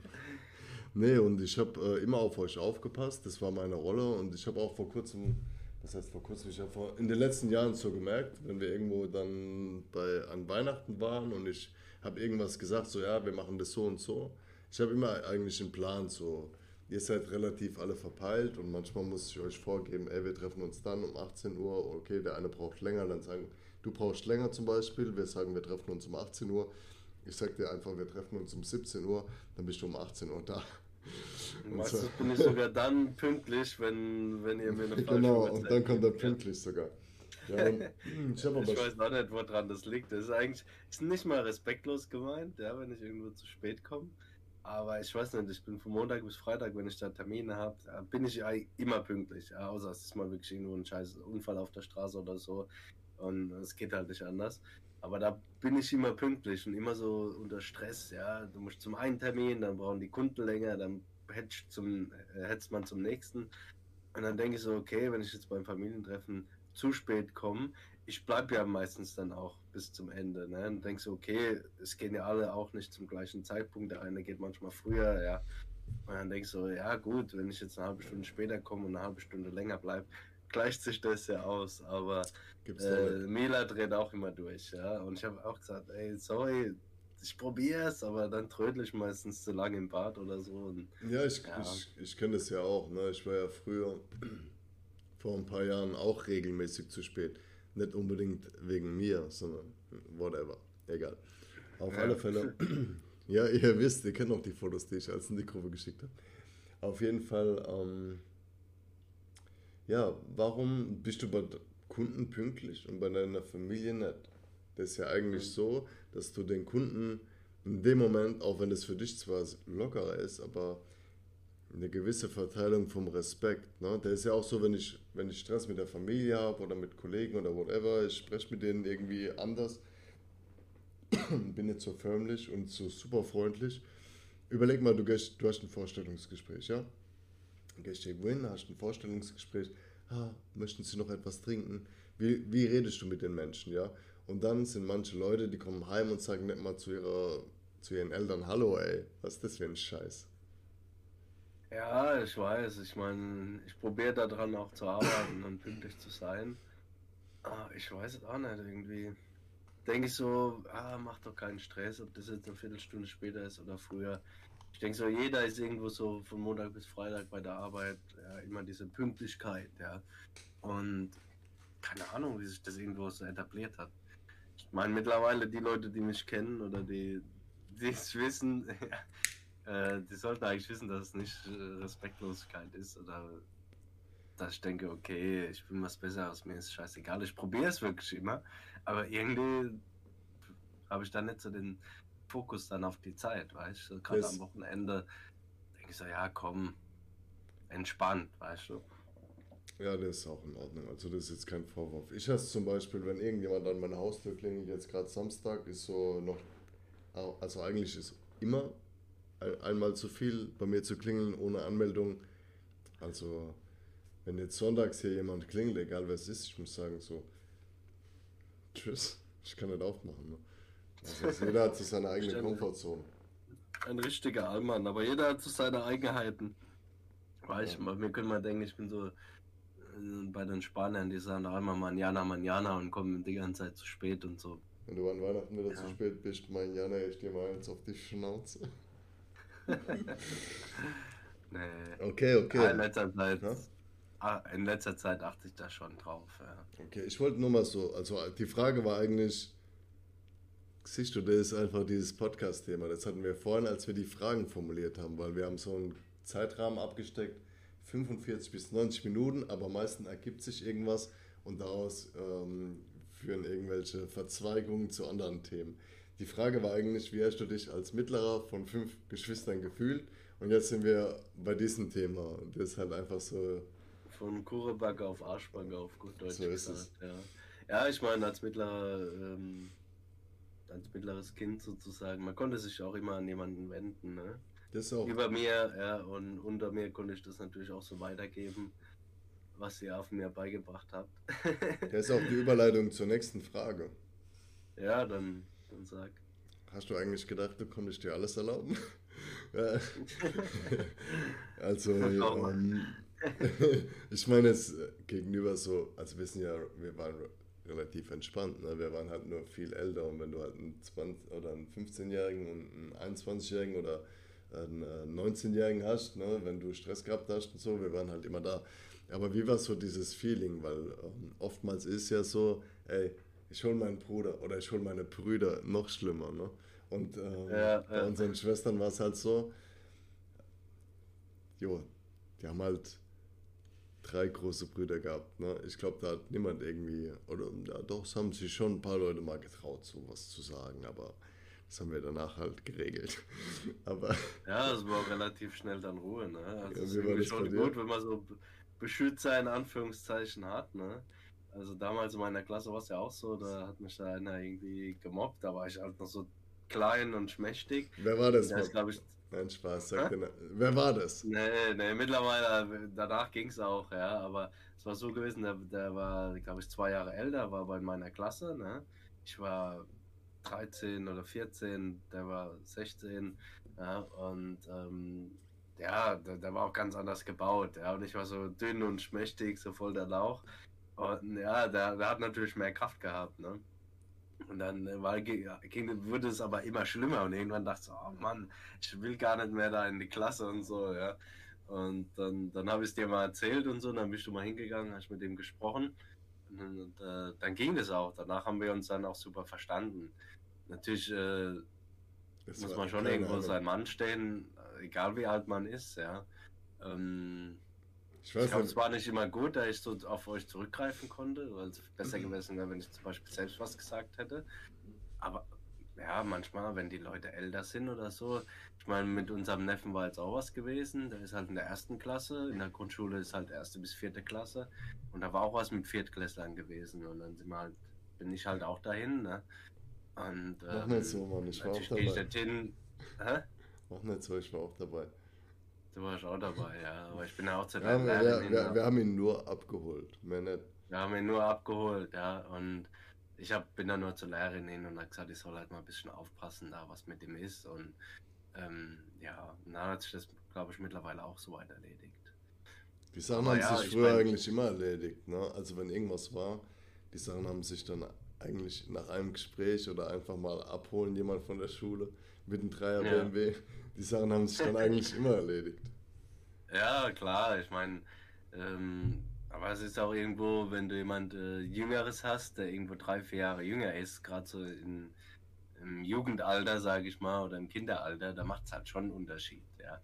S2: nee, und ich habe äh, immer auf euch aufgepasst, das war meine Rolle und ich habe auch vor kurzem, das heißt vor kurzem, ich habe in den letzten Jahren so gemerkt, wenn wir irgendwo dann bei, an Weihnachten waren und ich habe irgendwas gesagt, so ja, wir machen das so und so. Ich habe immer eigentlich einen Plan, so ihr seid relativ alle verpeilt und manchmal muss ich euch vorgeben, ey, wir treffen uns dann um 18 Uhr, okay, der eine braucht länger, dann sagen, du brauchst länger zum Beispiel, wir sagen, wir treffen uns um 18 Uhr. Ich sag dir einfach, wir treffen uns um 17 Uhr, dann bist du um 18 Uhr da.
S1: Meistens so. bin ich sogar dann pünktlich, wenn, wenn ihr mir eine
S2: Frage Genau, und dann kommt er pünktlich sogar.
S1: Ja, ich, ich weiß auch nicht, woran das liegt. Das ist eigentlich ist nicht mal respektlos gemeint, ja, wenn ich irgendwo zu spät komme. Aber ich weiß nicht, ich bin von Montag bis Freitag, wenn ich da Termine habe, bin ich immer pünktlich. Außer es ist mal wirklich irgendwo ein scheiß Unfall auf der Straße oder so. Und es geht halt nicht anders. Aber da bin ich immer pünktlich und immer so unter Stress. Ja, du musst zum einen Termin, dann brauchen die Kunden länger, dann hetzt, zum, äh, hetzt man zum nächsten. Und dann denke ich so, okay, wenn ich jetzt beim Familientreffen zu spät komme, ich bleibe ja meistens dann auch bis zum Ende. Ne? Und denkst so, okay, es gehen ja alle auch nicht zum gleichen Zeitpunkt. Der eine geht manchmal früher, ja. Und dann denkst du, so, ja gut, wenn ich jetzt eine halbe Stunde später komme und eine halbe Stunde länger bleibe, gleicht sich das ja aus. Aber äh, Mela dreht auch immer durch, ja. Und ich habe auch gesagt, ey, sorry, ich probiere es, aber dann trödel ich meistens zu lange im Bad oder so. Und,
S2: ja, ich, ja. ich, ich kenne das ja auch. Ne? Ich war ja früher vor ein paar Jahren auch regelmäßig zu spät. Nicht unbedingt wegen mir, sondern whatever. Egal. Auf ja. alle Fälle. ja, ihr wisst, ihr kennt auch die Fotos, die ich als in die Gruppe geschickt habe. Auf jeden Fall, ähm, ja, warum bist du bei Kunden pünktlich und bei deiner Familie nicht? Das ist ja eigentlich so, dass du den Kunden in dem Moment, auch wenn es für dich zwar lockerer ist, aber eine gewisse Verteilung vom Respekt. Ne? Der ist ja auch so, wenn ich, wenn ich Stress mit der Familie habe oder mit Kollegen oder whatever, ich spreche mit denen irgendwie anders, bin nicht so förmlich und so super freundlich. Überleg mal, du, gehst, du hast ein Vorstellungsgespräch, ja? Du gehst irgendwo hin, hast ein Vorstellungsgespräch, ah, möchten Sie noch etwas trinken? Wie, wie redest du mit den Menschen, ja? Und dann sind manche Leute, die kommen heim und sagen nicht mal zu, ihrer, zu ihren Eltern, hallo ey, was ist das für ein Scheiß?
S1: Ja, ich weiß. Ich meine, ich probiere daran auch zu arbeiten und pünktlich zu sein. Ah, ich weiß es auch nicht. Irgendwie denke ich so, ah, mach doch keinen Stress, ob das jetzt eine Viertelstunde später ist oder früher. Ich denke so, jeder ist irgendwo so von Montag bis Freitag bei der Arbeit, ja, immer diese Pünktlichkeit, ja. Und keine Ahnung, wie sich das irgendwo so etabliert hat. Ich meine, mittlerweile die Leute, die mich kennen oder die es wissen, Äh, die sollten eigentlich wissen, dass es nicht äh, Respektlosigkeit ist oder dass ich denke, okay, ich bin was Besseres, mir ist scheißegal. Ich probiere es wirklich immer, aber irgendwie habe ich dann nicht so den Fokus dann auf die Zeit, weißt du? Gerade am Wochenende denke ich so, ja, komm, entspannt, weißt du?
S2: Ja, das ist auch in Ordnung. Also das ist jetzt kein Vorwurf. Ich hasse zum Beispiel, wenn irgendjemand an meine Haustür klingelt, jetzt gerade Samstag, ist so noch, also eigentlich ist immer einmal zu viel bei mir zu klingeln ohne Anmeldung. Also, wenn jetzt sonntags hier jemand klingelt, egal wer es ist, ich muss sagen, so, tschüss, ich kann nicht aufmachen. Ne? Also, jeder hat so seine eigene Komfortzone.
S1: Ein richtiger Allmann, aber jeder hat so seine Eigenheiten. Ich, ja. mir können mal denken, ich bin so äh, bei den Spaniern, die sagen auch immer Manjana, Manjana und kommen die ganze Zeit zu spät und so.
S2: Wenn du an Weihnachten wieder ja. zu spät bist, Manjana, ich dir mal eins auf die Schnauze
S1: nee.
S2: Okay, okay.
S1: In letzter Zeit, ja? Ah, in letzter Zeit achte ich da schon drauf. Ja.
S2: Okay, ich wollte nur mal so, also die Frage war eigentlich, siehst du, das ist einfach dieses Podcast-Thema. Das hatten wir vorhin, als wir die Fragen formuliert haben, weil wir haben so einen Zeitrahmen abgesteckt, 45 bis 90 Minuten, aber meistens ergibt sich irgendwas und daraus ähm, führen irgendwelche Verzweigungen zu anderen Themen. Die Frage war eigentlich, wie hast du dich als mittlerer von fünf Geschwistern gefühlt? Und jetzt sind wir bei diesem Thema. Das ist halt einfach so.
S1: Von Kurebacke auf Arschbacke auf gut Deutsch
S2: So ist
S1: gesagt. Ja. ja, ich meine, als mittlerer, ähm, als mittleres Kind sozusagen, man konnte sich auch immer an jemanden wenden, ne?
S2: Das auch.
S1: Über mir, ja, und unter mir konnte ich das natürlich auch so weitergeben, was ihr auf mir beigebracht habt.
S2: Das ist auch die Überleitung zur nächsten Frage.
S1: ja, dann, dann sag.
S2: Hast du eigentlich gedacht, du konntest dir alles erlauben? Also, ähm, ich meine es äh, gegenüber so, also wir sind ja, wir waren relativ entspannt, ne? wir waren halt nur viel älter und wenn du halt einen 20 oder einen 15-Jährigen und einen 21-Jährigen oder einen äh, 19-Jährigen hast, ne? wenn du Stress gehabt hast und so, wir waren halt immer da. Aber wie war so dieses Feeling? Weil ähm, oftmals ist ja so, ey, ich hole meinen Bruder oder ich hole meine Brüder noch schlimmer, ne? Und ähm,
S1: Ja,
S2: bei
S1: ja.
S2: unseren Schwestern war es halt so, jo, die haben halt drei große Brüder gehabt, ne? Ich glaube, da hat niemand irgendwie, oder ja, doch, es haben sich schon ein paar Leute mal getraut, so was zu sagen, aber das haben wir danach halt geregelt. aber
S1: Ja, es war auch relativ schnell dann Ruhe, ne? Also
S2: Ja,
S1: es ist schon gut, wenn man so Beschützer in Anführungszeichen hat, ne? Also damals in meiner Klasse war es ja auch so, da hat mich da einer irgendwie gemobbt, da war ich halt noch so klein und schmächtig.
S2: wer war das?
S1: Ist, glaube ich,
S2: Nein, Spaß, sag dir, wer war das?
S1: nee, nee, mittlerweile, danach ging es auch, ja, aber es war so gewesen, der, der war, glaube ich, zwei Jahre älter, war bei meiner Klasse, ne? Ich war 13 oder 14, der war 16, ja, und ähm, ja, der, der war auch ganz anders gebaut, ja, und ich war so dünn und schmächtig, so voll der Lauch. Und ja, der, der hat natürlich mehr Kraft gehabt, ne? Und dann äh, war, ging, wurde es aber immer schlimmer und irgendwann dachte ich, so, oh Mann, ich will gar nicht mehr da in die Klasse und so, ja. Und dann, dann habe ich es dir mal erzählt und so, und dann bist du mal hingegangen, hast mit dem gesprochen. Und, dann- und äh, dann ging das auch. Danach haben wir uns dann auch super verstanden. Natürlich äh, muss man schon irgendwo
S2: Ahnung.
S1: sein Mann stehen, äh, egal wie alt man ist, ja. Ähm,
S2: Ich
S1: ich
S2: weiß
S1: glaube, es war nicht immer gut, da ich so auf euch zurückgreifen konnte, weil es besser
S2: Mhm.
S1: gewesen wäre, wenn ich zum Beispiel selbst was gesagt hätte. Aber ja, manchmal, wenn die Leute älter sind oder so, ich meine, mit unserem Neffen war jetzt auch was gewesen. Der ist halt in der ersten Klasse, in der Grundschule ist halt erste bis vierte Klasse. Und da war auch was mit Viertklässlern gewesen. Und dann sind wir halt, bin ich halt auch dahin, ne? Und
S2: Mach
S1: ähm,
S2: nicht so, Mann, ich war auch
S1: gehe ich
S2: dabei.
S1: dorthin.
S2: Mach nicht so, ich war auch dabei.
S1: Du warst auch dabei, ja. Aber ich bin ja auch zu
S2: Ja, wir,
S1: Lehrerin
S2: wir, wir, wir haben ihn nur abgeholt, mehr nicht.
S1: Wir haben ihn nur abgeholt, ja. Und ich hab, bin dann nur zur Lehrerin hin und habe gesagt, ich soll halt mal ein bisschen aufpassen, da was mit ihm ist. Und ähm, ja, dann hat sich das, glaube ich, mittlerweile auch so weit erledigt.
S2: Die Sachen
S1: Aber
S2: haben
S1: ja,
S2: sich
S1: ich
S2: früher
S1: mein-
S2: eigentlich immer erledigt, ne? Also wenn irgendwas war, die Sachen haben sich dann eigentlich nach einem Gespräch oder einfach mal abholen, jemand von der Schule mit einem Dreier
S1: Ja.
S2: BMW, die Sachen haben sich dann eigentlich immer erledigt.
S1: Ja, klar, ich meine, ähm, aber es ist auch irgendwo, wenn du jemand äh, Jüngeres hast, der irgendwo drei, vier Jahre jünger ist, gerade so in, im Jugendalter, sage ich mal, oder im Kinderalter, da macht es halt schon einen Unterschied, ja.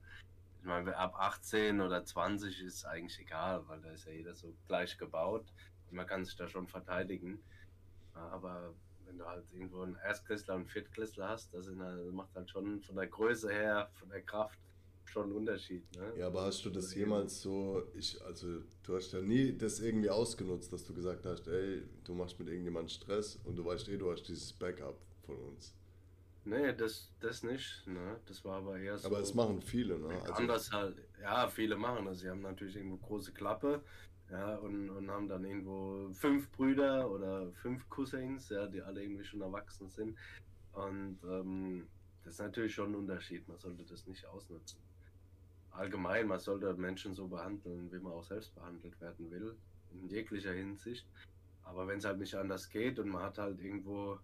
S1: Ich meine, ab 18 oder 20 ist eigentlich egal, weil da ist ja jeder so gleich gebaut man kann sich da schon verteidigen. Aber wenn du halt irgendwo einen Erstklässler und einen Viertklässler hast, das, sind, halt- macht halt schon von der Größe her, von der Kraft schon einen Unterschied. Ne?
S2: Ja, aber hast du das jemals so, ich, also du hast ja nie das irgendwie ausgenutzt, dass du gesagt hast, ey, du machst mit irgendjemandem Stress und du weißt eh, du hast dieses Backup von uns.
S1: Nee, das, das nicht. Ne? Das war aber eher so.
S2: Aber es machen viele, ne? Also,
S1: anders halt. Ja, viele machen das. Sie haben natürlich irgendwo große Klappe. Ja, und, und haben dann irgendwo fünf Brüder oder fünf Cousins, ja, die alle irgendwie schon erwachsen sind. Und ähm, das ist natürlich schon ein Unterschied. Man sollte das nicht ausnutzen. Allgemein, man sollte Menschen so behandeln, wie man auch selbst behandelt werden will, in jeglicher Hinsicht. Aber wenn es halt nicht anders geht und man hat halt irgendwo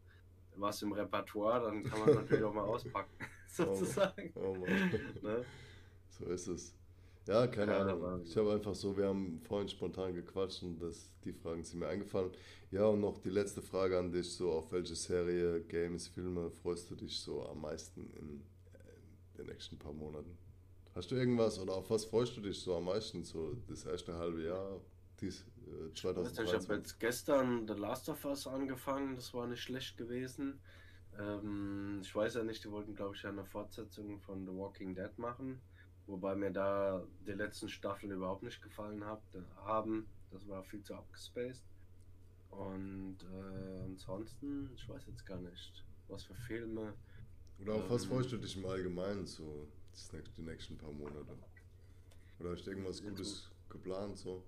S1: was im Repertoire, dann kann man natürlich auch mal auspacken, sozusagen.
S2: oh Mann.
S1: Ne?
S2: So ist es. Ja, keine
S1: Ja,
S2: Ahnung.
S1: aber-
S2: Ich habe einfach so, wir haben vorhin spontan gequatscht und das, die Fragen sind mir eingefallen. Ja, und noch die letzte Frage an dich, so auf welche Serie, Games, Filme freust du dich so am meisten in äh, den nächsten paar Monaten? Hast du irgendwas oder auf was freust du dich so am meisten, so das erste halbe Jahr? dies, äh,
S1: Ich, weiß nicht, ich habe jetzt gestern The Last of Us angefangen, das war nicht schlecht gewesen. Ähm, ich weiß ja nicht, die wollten, glaube ich, eine Fortsetzung von The Walking Dead machen. Wobei mir da die letzten Staffeln überhaupt nicht gefallen hab, haben. Das war viel zu abgespaced. Und äh, ansonsten, ich weiß jetzt gar nicht, was für Filme.
S2: Oder auf was
S1: Ähm,
S2: freust du dich im Allgemeinen so die nächsten paar Monate? Oder hast du irgendwas Gutes geplant so?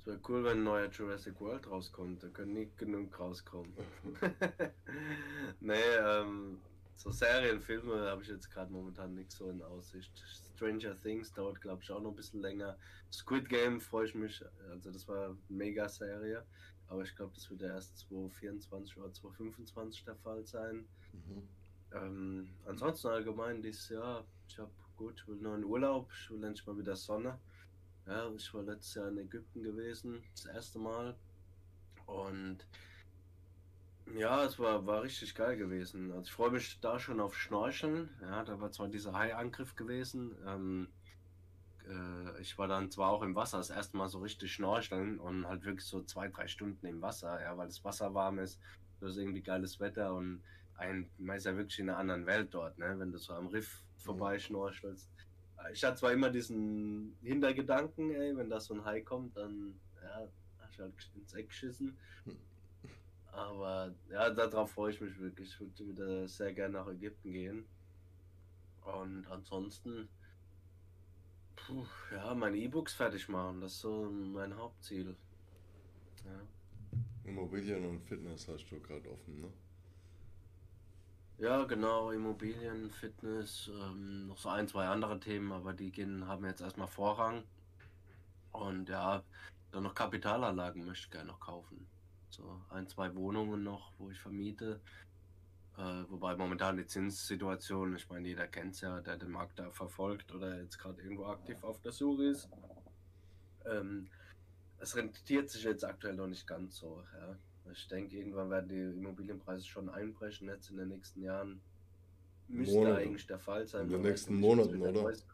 S1: Es wäre cool, wenn ein neuer Jurassic World rauskommt. Da können nicht genug rauskommen. nee, ähm, so Serienfilme habe ich jetzt gerade momentan nichts so in Aussicht. Stranger Things dauert, glaube ich, auch noch ein bisschen länger. Squid Game freue ich mich. Also, das war eine Mega-Serie. Aber ich glaube, das wird ja erst 2024 oder 2025 der Fall sein.
S2: Mhm.
S1: Ähm, ansonsten allgemein dieses Jahr, ich habe gut, ich will nur in Urlaub, ich will endlich mal wieder Sonne. Ja, ich war letztes Jahr in Ägypten gewesen, das erste Mal. Und ja, es war, war richtig geil gewesen. Also ich freue mich da schon auf Schnorcheln. Ja, da war zwar dieser Haiangriff gewesen. Ähm, äh, ich war dann zwar auch im Wasser, das erste Mal so richtig schnorcheln und halt wirklich so zwei, drei Stunden im Wasser, ja, weil das Wasser warm ist. Das ist irgendwie geiles Wetter und ein, man ist ja wirklich in einer anderen Welt dort, ne? wenn du so am Riff vorbei schnorchelst. Ich hatte zwar immer diesen Hintergedanken, ey, wenn da so ein Hai kommt, dann ja, hast du halt ins Eck geschissen. Aber ja, darauf freue ich mich wirklich. Ich würde wieder sehr gerne nach Ägypten gehen. Und ansonsten, puh, ja, meine E-Books fertig machen. Das ist so mein Hauptziel. Ja.
S2: Immobilien und Fitness hast du gerade offen, ne?
S1: Ja, genau, Immobilien, Fitness, ähm, noch so ein, zwei andere Themen, aber die gehen, haben jetzt erstmal Vorrang. Und ja, dann noch Kapitalanlagen möchte ich gerne noch kaufen. So ein, zwei Wohnungen noch, wo ich vermiete. Äh, wobei momentan die Zinssituation, ich meine, jeder kennt es ja, der den Markt da verfolgt oder jetzt gerade irgendwo aktiv auf der Suche ist. Ähm, es rentiert sich jetzt aktuell noch nicht ganz so. Ja. Ich denke, irgendwann werden die Immobilienpreise schon einbrechen, jetzt in den nächsten Jahren. Müsste
S2: Monate.
S1: eigentlich der Fall sein.
S2: In den nächsten Monaten, oder?
S1: Neues.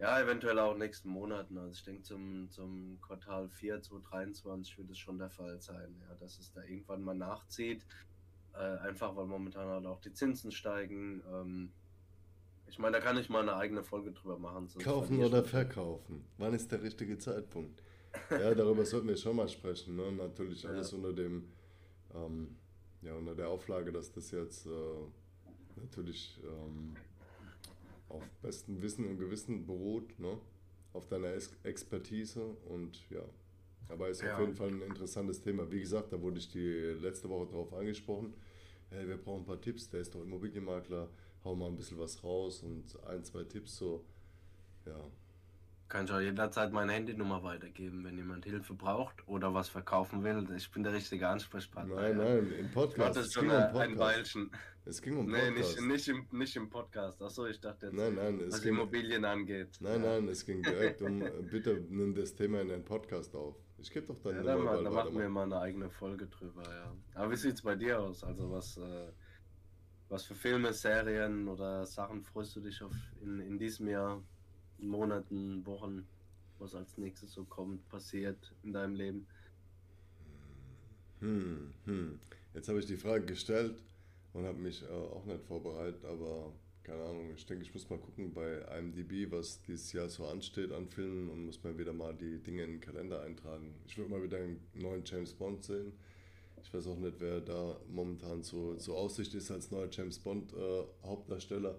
S1: Ja, eventuell auch nächsten Monaten. Also ich denke, zum, zum Quartal 4 2023 wird es schon der Fall sein, ja, dass es da irgendwann mal nachzieht. Äh, einfach weil momentan halt auch die Zinsen steigen. Ähm, ich meine, da kann ich mal eine eigene Folge drüber machen.
S2: Kaufen oder verkaufen? Wann ist der richtige Zeitpunkt? Ja, darüber sollten wir schon mal sprechen. Ne? Natürlich
S1: Ja.
S2: alles unter dem, ähm, ja, unter der Auflage, dass das jetzt äh, natürlich ähm, auf bestem Wissen und Gewissen beruht, ne? auf deiner Ex Expertise und ja. Aber ist
S1: Ja.
S2: auf jeden Fall ein interessantes Thema. Wie gesagt, da wurde ich die letzte Woche drauf angesprochen. Hey, wir brauchen ein paar Tipps, der ist doch Immobilienmakler, hau mal ein bisschen was raus und ein, zwei Tipps so. Ja,
S1: Kann ich auch jederzeit meine Handynummer weitergeben, wenn jemand Hilfe braucht oder was verkaufen will. Ich bin der richtige Ansprechpartner.
S2: Nein, nein, im
S1: Ich
S2: Podcast.
S1: das
S2: Es
S1: schon
S2: ging um
S1: ein
S2: Podcast.
S1: Weilchen.
S2: Es ging um
S1: Nee,
S2: Podcast.
S1: nicht, nicht, im, nicht im Podcast. Achso, ich dachte jetzt,
S2: Nein, nein, es
S1: was
S2: ging,
S1: Immobilien angeht.
S2: nein, nein, es ging direkt um, äh, bitte nimm das Thema in den Podcast auf. Ich gebe doch deine
S1: Ja,
S2: Nummer
S1: dann
S2: weiter.
S1: machen wir mal eine eigene Folge drüber, ja. Aber wie sieht's bei dir aus? Also was, äh, was für Filme, Serien oder Sachen freust du dich auf in, in diesem Jahr, Monaten, Wochen, was als nächstes so kommt, passiert in deinem Leben?
S2: Hm, hm. Jetzt habe ich die Frage gestellt und habe mich äh, auch nicht vorbereitet, aber keine Ahnung, ich denke, ich muss mal gucken bei IMDb, was dieses Jahr so ansteht an Filmen und muss mal wieder mal die Dinge in den Kalender eintragen. Ich würde mal wieder einen neuen James Bond sehen. Ich weiß auch nicht, wer da momentan so, so Aussicht ist als neuer James Bond äh, Hauptdarsteller.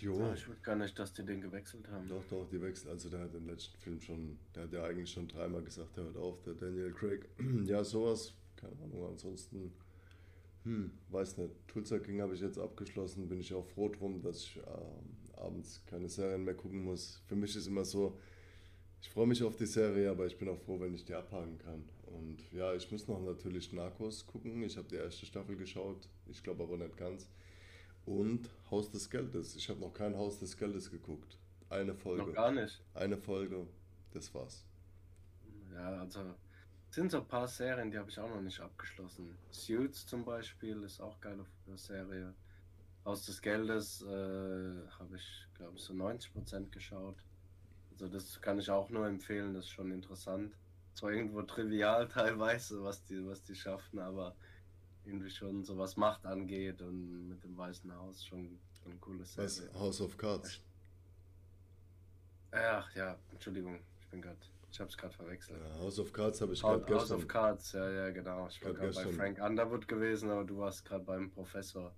S2: Jo.
S1: Ah, ich wusste gar nicht, dass die den gewechselt haben.
S2: Doch, doch, die wechseln. Also der hat im letzten Film schon, der hat ja eigentlich schon dreimal gesagt, der hört auf, der Daniel Craig. ja, sowas, keine Ahnung, ansonsten, hm, weiß nicht. Tulsa King habe ich jetzt abgeschlossen, bin ich auch froh drum, dass ich ähm, abends keine Serien mehr gucken muss. Für mich ist immer so, ich freue mich auf die Serie, aber ich bin auch froh, wenn ich die abhaken kann. Und ja, ich muss noch natürlich Narcos gucken. Ich habe die erste Staffel geschaut, ich glaube aber nicht ganz. Und Haus des Geldes. Ich habe noch kein Haus des Geldes geguckt. Eine Folge.
S1: Noch gar nicht.
S2: Eine Folge, das war's.
S1: Ja, also es sind so ein paar Serien, die habe ich auch noch nicht abgeschlossen. Suits zum Beispiel ist auch geile Serie. Aus des Geldes äh, habe ich, glaube ich, so 90% geschaut. Also das kann ich auch nur empfehlen, das ist schon interessant. Zwar irgendwo trivial teilweise, was die, was die schaffen, aber irgendwie schon so was Macht angeht und mit dem Weißen Haus schon, ein cooles
S2: Was? House of Cards.
S1: Ach ja, Entschuldigung, ich bin gerade, ich habe es gerade verwechselt.
S2: Ja, House of Cards habe ich
S1: House,
S2: gerade
S1: House
S2: gestern.
S1: of Cards, ja, ja, genau. Ich war
S2: Grad
S1: gerade bei. Frank Underwood gewesen, aber du warst gerade beim Professor.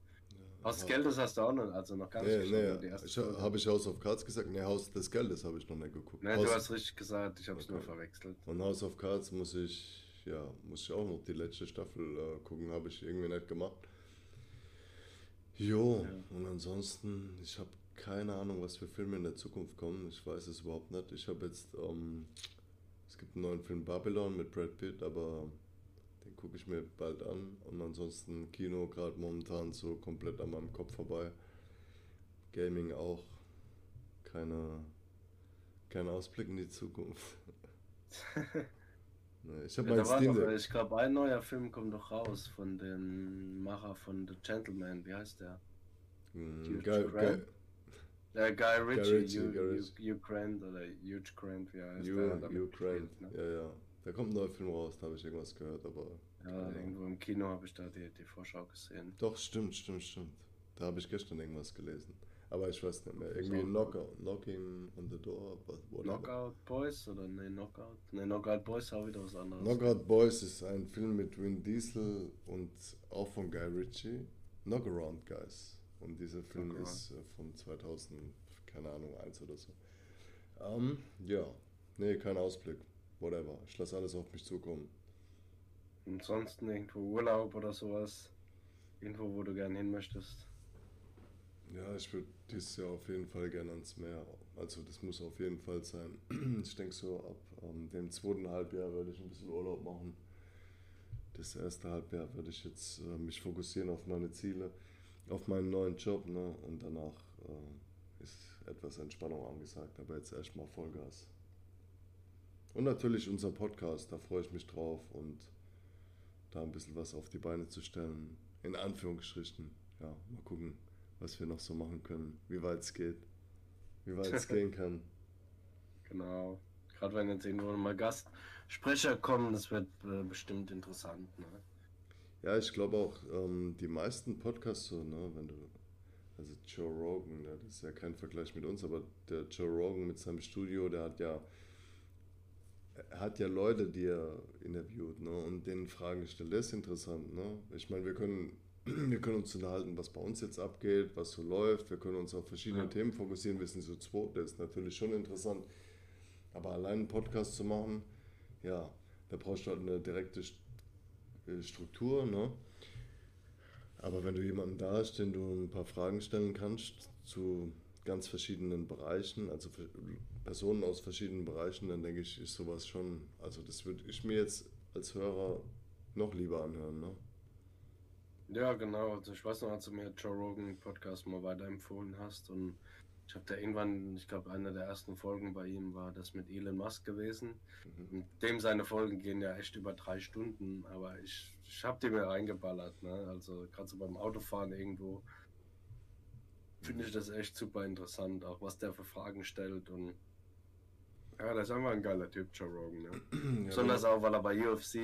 S1: Haus des
S2: Ja.
S1: Geldes hast du auch noch, also noch gar nicht
S2: Nee,
S1: geschaut, nur
S2: nee,
S1: erste
S2: ich, habe ich House of Cards gesagt? Nee, Haus des Geldes habe ich noch nicht geguckt.
S1: Ne,
S2: House,
S1: du hast richtig gesagt, ich habe es nur
S2: Okay.
S1: verwechselt.
S2: Von House of Cards muss ich, ja, muss ich auch noch die letzte Staffel äh, gucken, habe ich irgendwie nicht gemacht. Jo,
S1: Ja.
S2: und ansonsten, ich habe keine Ahnung, was für Filme in der Zukunft kommen. Ich weiß es überhaupt nicht. Ich habe jetzt, ähm, es gibt einen neuen Film Babylon mit Brad Pitt, aber den gucke ich mir bald an. Und ansonsten Kino gerade momentan so komplett an meinem Kopf vorbei. Gaming auch. Keine, kein Ausblick in die Zukunft. Nee, ich habe
S1: Ja,
S2: mein Steam
S1: ich glaube, ein neuer Film kommt doch raus von dem Macher von The Gentleman, wie heißt der?
S2: Hm,
S1: Huge
S2: Geil,
S1: Grant.
S2: geil.
S1: Äh, Guy Ritchie,
S2: Ritchie,
S1: Hugh,
S2: Guy
S1: Hugh,
S2: Ritchie.
S1: Hugh Grant oder Huge Grant, wie heißt
S2: Hugh,
S1: der? damit
S2: Hugh Grant.
S1: ne?
S2: Ja, ja. Da kommt ein neuer Film raus, da habe ich irgendwas gehört, aber.
S1: Ja, irgendwo im Kino habe ich da die, die Vorschau gesehen.
S2: Doch, stimmt, stimmt, stimmt. Da habe ich gestern irgendwas gelesen. Aber ich weiß nicht mehr. Irgendwie
S1: So.
S2: Knockout, Knocking on the Door. what- whatever.
S1: Knockout Boys oder ne, Knockout? Ne, Knockout Boys ist auch wieder was anderes.
S2: Knockout Boys ist ein Film mit Vin Diesel und auch von Guy Ritchie. Knockaround Guys. Und dieser Film
S1: Knockaround.
S2: ist äh, von 2000, keine Ahnung, 1 oder so. Ähm, ja. Nee, kein Ausblick. Whatever. Ich lasse alles auf mich zukommen.
S1: Ansonsten irgendwo Urlaub oder sowas. Irgendwo, wo du gerne hin möchtest.
S2: Ja, ich würde dieses Jahr auf jeden Fall gerne ans Meer. Also das muss auf jeden Fall sein. Ich denke so ab ähm, dem zweiten Halbjahr werde ich ein bisschen Urlaub machen. Das erste Halbjahr werde ich jetzt äh, mich fokussieren auf meine Ziele, auf meinen neuen Job, ne? Und danach äh, ist etwas Entspannung angesagt, aber jetzt erstmal Vollgas. Und natürlich unser Podcast, da freue ich mich drauf und da ein bisschen was auf die Beine zu stellen. In Anführungsstrichen. Ja, mal gucken was wir noch so machen können, wie weit es geht, wie weit es gehen kann.
S1: Genau. Gerade wenn jetzt irgendwo mal Gastsprecher kommen, das wird äh, bestimmt interessant. Ne?
S2: Ja, ich glaube auch, ähm, die meisten Podcasts so, ne, wenn du, also Joe Rogan, ne, das ist ja kein Vergleich mit uns, aber der Joe Rogan mit seinem Studio, der hat ja, er hat ja Leute, die er interviewt, ne, und denen Fragen gestellt. Das ist interessant, ne. Ich meine, wir können, wir können uns unterhalten, was bei uns jetzt abgeht, was so läuft. Wir können uns auf verschiedene
S1: Ja.
S2: Themen fokussieren. Wir sind so zwei, das ist natürlich schon interessant. Aber allein einen Podcast zu machen, ja, da brauchst du halt eine direkte äh, Struktur, ne? Aber wenn du jemanden da hast, den du ein paar Fragen stellen kannst zu ganz verschiedenen Bereichen, also Personen aus verschiedenen Bereichen, dann denke ich, ist sowas schon, also das würde ich mir jetzt als Hörer noch lieber anhören, ne?
S1: Ja, genau. Also ich weiß noch, als du mir Joe Rogan Podcast mal weiterempfohlen hast und ich habe da irgendwann, ich glaube, eine der ersten Folgen bei ihm war das mit Elon Musk gewesen.
S2: Mhm.
S1: Und dem seine Folgen gehen ja echt über drei Stunden, aber ich, ich habe die mir reingeballert. Ne? Also gerade so beim Autofahren irgendwo finde ich das echt super interessant, auch was der für Fragen stellt und ja, das ist einfach ein geiler Typ, Joe Rogan. Ne?
S2: Ja,
S1: Besonders auch, weil er bei UFC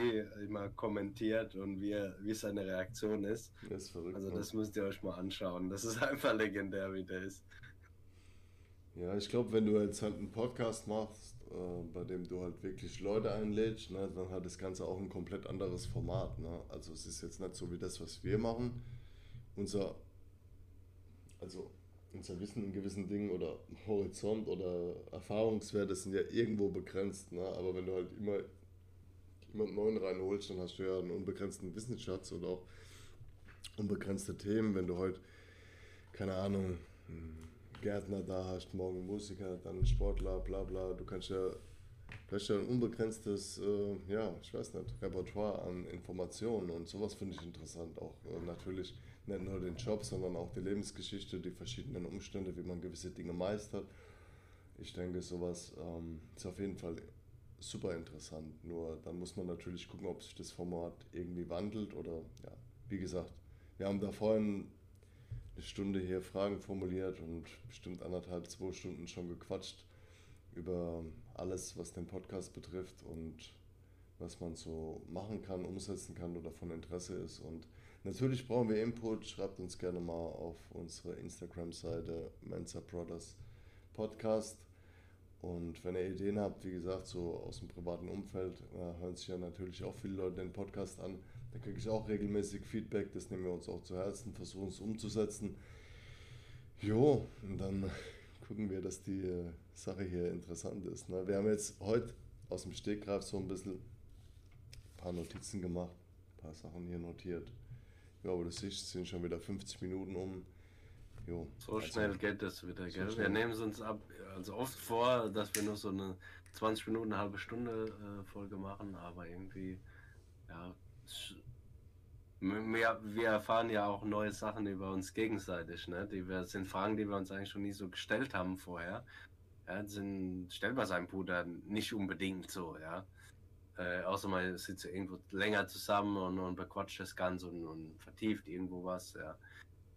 S1: immer kommentiert und wie, er, wie seine Reaktion ist.
S2: das ist verrückt.
S1: Also
S2: ne?
S1: das müsst ihr euch mal anschauen. Das ist einfach legendär, wie der ist.
S2: Ja, ich glaube, wenn du jetzt halt einen Podcast machst, äh, bei dem du halt wirklich Leute einlädst, ne, dann hat das Ganze auch ein komplett anderes Format. Ne? Also es ist jetzt nicht so wie das, was wir machen. Unser, also unser Wissen in gewissen Dingen oder Horizont oder Erfahrungswerte sind ja irgendwo begrenzt. Ne? Aber wenn du halt immer jemanden neuen reinholst, dann hast du ja einen unbegrenzten Wissensschatz und auch unbegrenzte Themen. Wenn du heute, keine Ahnung, Gärtner da hast, morgen Musiker, dann Sportler, bla bla, du kannst ja, ja ein unbegrenztes, äh, ja, ich weiß nicht, Repertoire an Informationen und sowas finde ich interessant. Auch äh, natürlich nicht nur den Job, sondern auch die Lebensgeschichte, die verschiedenen Umstände, wie man gewisse Dinge meistert. Ich denke, sowas ähm, ist auf jeden Fall super interessant. Nur dann muss man natürlich gucken, ob sich das Format irgendwie wandelt oder ja, wie gesagt, wir haben da vorhin eine Stunde hier Fragen formuliert und bestimmt anderthalb, zwei Stunden schon gequatscht über alles, was den Podcast betrifft und was man so machen kann, umsetzen kann oder von Interesse ist. Und natürlich brauchen wir Input. Schreibt uns gerne mal auf unsere Instagram-Seite Mensa Brothers Podcast. Und wenn ihr Ideen habt, wie gesagt, so aus dem privaten Umfeld, äh, hören sich ja natürlich auch viele Leute den Podcast an. Da kriege ich auch regelmäßig Feedback, das nehmen wir uns auch zu Herzen, versuchen es umzusetzen. Jo, und dann gucken wir, dass die äh, Sache hier interessant ist. Ne? Wir haben jetzt heute aus dem Stegreif so ein bisschen ein paar Notizen gemacht, ein paar Sachen hier notiert. Ja, aber das ist, sind schon wieder 50 Minuten um.
S1: Jo, so also, schnell geht das wieder, gell? wir nehmen es uns ab, also oft vor, dass wir nur so eine 20 Minuten, eine halbe Stunde äh, Folge machen, aber irgendwie, ja, wir, wir erfahren ja auch neue Sachen über uns gegenseitig. Ne? Die wir, sind Fragen, die wir uns eigentlich schon nie so gestellt haben vorher. Ja, sind, stellt man seinem Bruder nicht unbedingt so, ja. Äh, außer man sitzt irgendwo länger zusammen und, und bequatscht das Ganze und, und, vertieft irgendwo was, ja.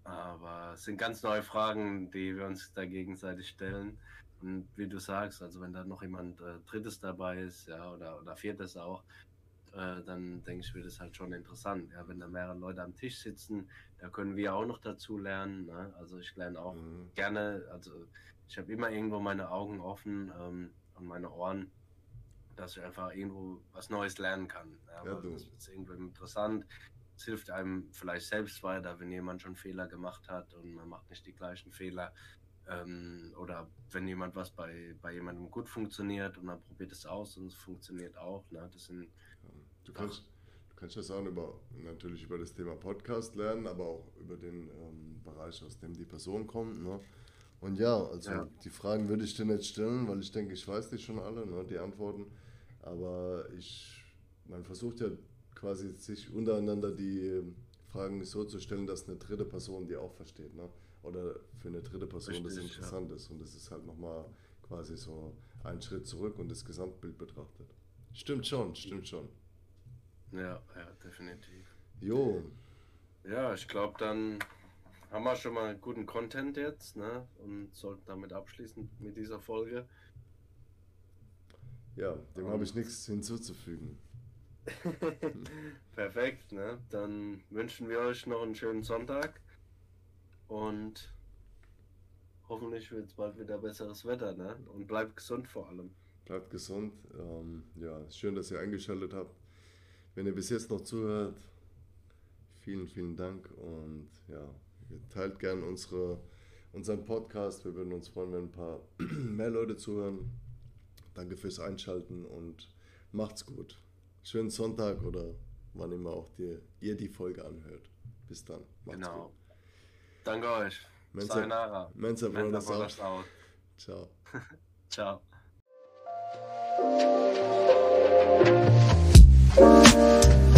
S1: Aber es sind ganz neue Fragen, die wir uns da gegenseitig stellen. Und wie du sagst, also wenn da noch jemand äh, Drittes dabei ist, ja, oder, oder Viertes auch, äh, dann denke ich, wird es halt schon interessant. Ja, wenn da mehrere Leute am Tisch sitzen, da können wir auch noch dazu lernen. Ne? Also ich lerne auch mhm. gerne, also ich habe immer irgendwo meine Augen offen ähm, und meine Ohren, dass ich einfach irgendwo was Neues lernen kann. Ja, ja, das ist irgendwo interessant. Es hilft einem vielleicht selbst weiter, wenn jemand schon Fehler gemacht hat und man macht nicht die gleichen Fehler. Ähm, oder wenn jemand was bei, bei jemandem gut funktioniert und man probiert es aus und es funktioniert auch. Ne? Das sind
S2: Du kannst, du kannst ja sagen, über, natürlich über das Thema Podcast lernen, aber auch über den ähm, Bereich, aus dem die Person kommt. Ne? Und ja, also ja. die Fragen würde ich dir nicht stellen, weil ich denke, ich weiß die schon alle, ne, die Antworten. Aber ich, man versucht ja quasi sich untereinander die ähm, Fragen so zu stellen, dass eine dritte Person die auch versteht. Ne? Oder für eine dritte Person Richtig, das interessant ja. ist. Und das ist halt nochmal quasi so ein Schritt zurück und das Gesamtbild betrachtet. Stimmt schon, stimmt schon.
S1: Ja, ja, definitiv.
S2: Jo.
S1: Ja, ich glaube, dann haben wir schon mal guten Content jetzt, ne? Und sollten damit abschließen mit dieser Folge.
S2: Ja, dem habe ich nichts hinzuzufügen.
S1: Perfekt, ne? Dann wünschen wir euch noch einen schönen Sonntag und hoffentlich wird es bald wieder besseres Wetter, ne? Und bleibt gesund vor allem.
S2: Bleibt gesund. Ähm, ja, schön, dass ihr eingeschaltet habt. Wenn ihr bis jetzt noch zuhört, vielen, vielen Dank und ja, Teilt gerne unsere, unseren Podcast. Wir würden uns freuen, wenn ein paar mehr Leute zuhören. Danke fürs Einschalten und macht's gut. Schönen Sonntag oder wann immer auch dir, ihr die Folge anhört. Bis dann.
S1: Macht's genau. gut. Danke euch.
S2: Mensa, Sayonara. Mensa, Mensa Brothers, Brothers out. out. Ciao.
S1: Ciao. Thank you.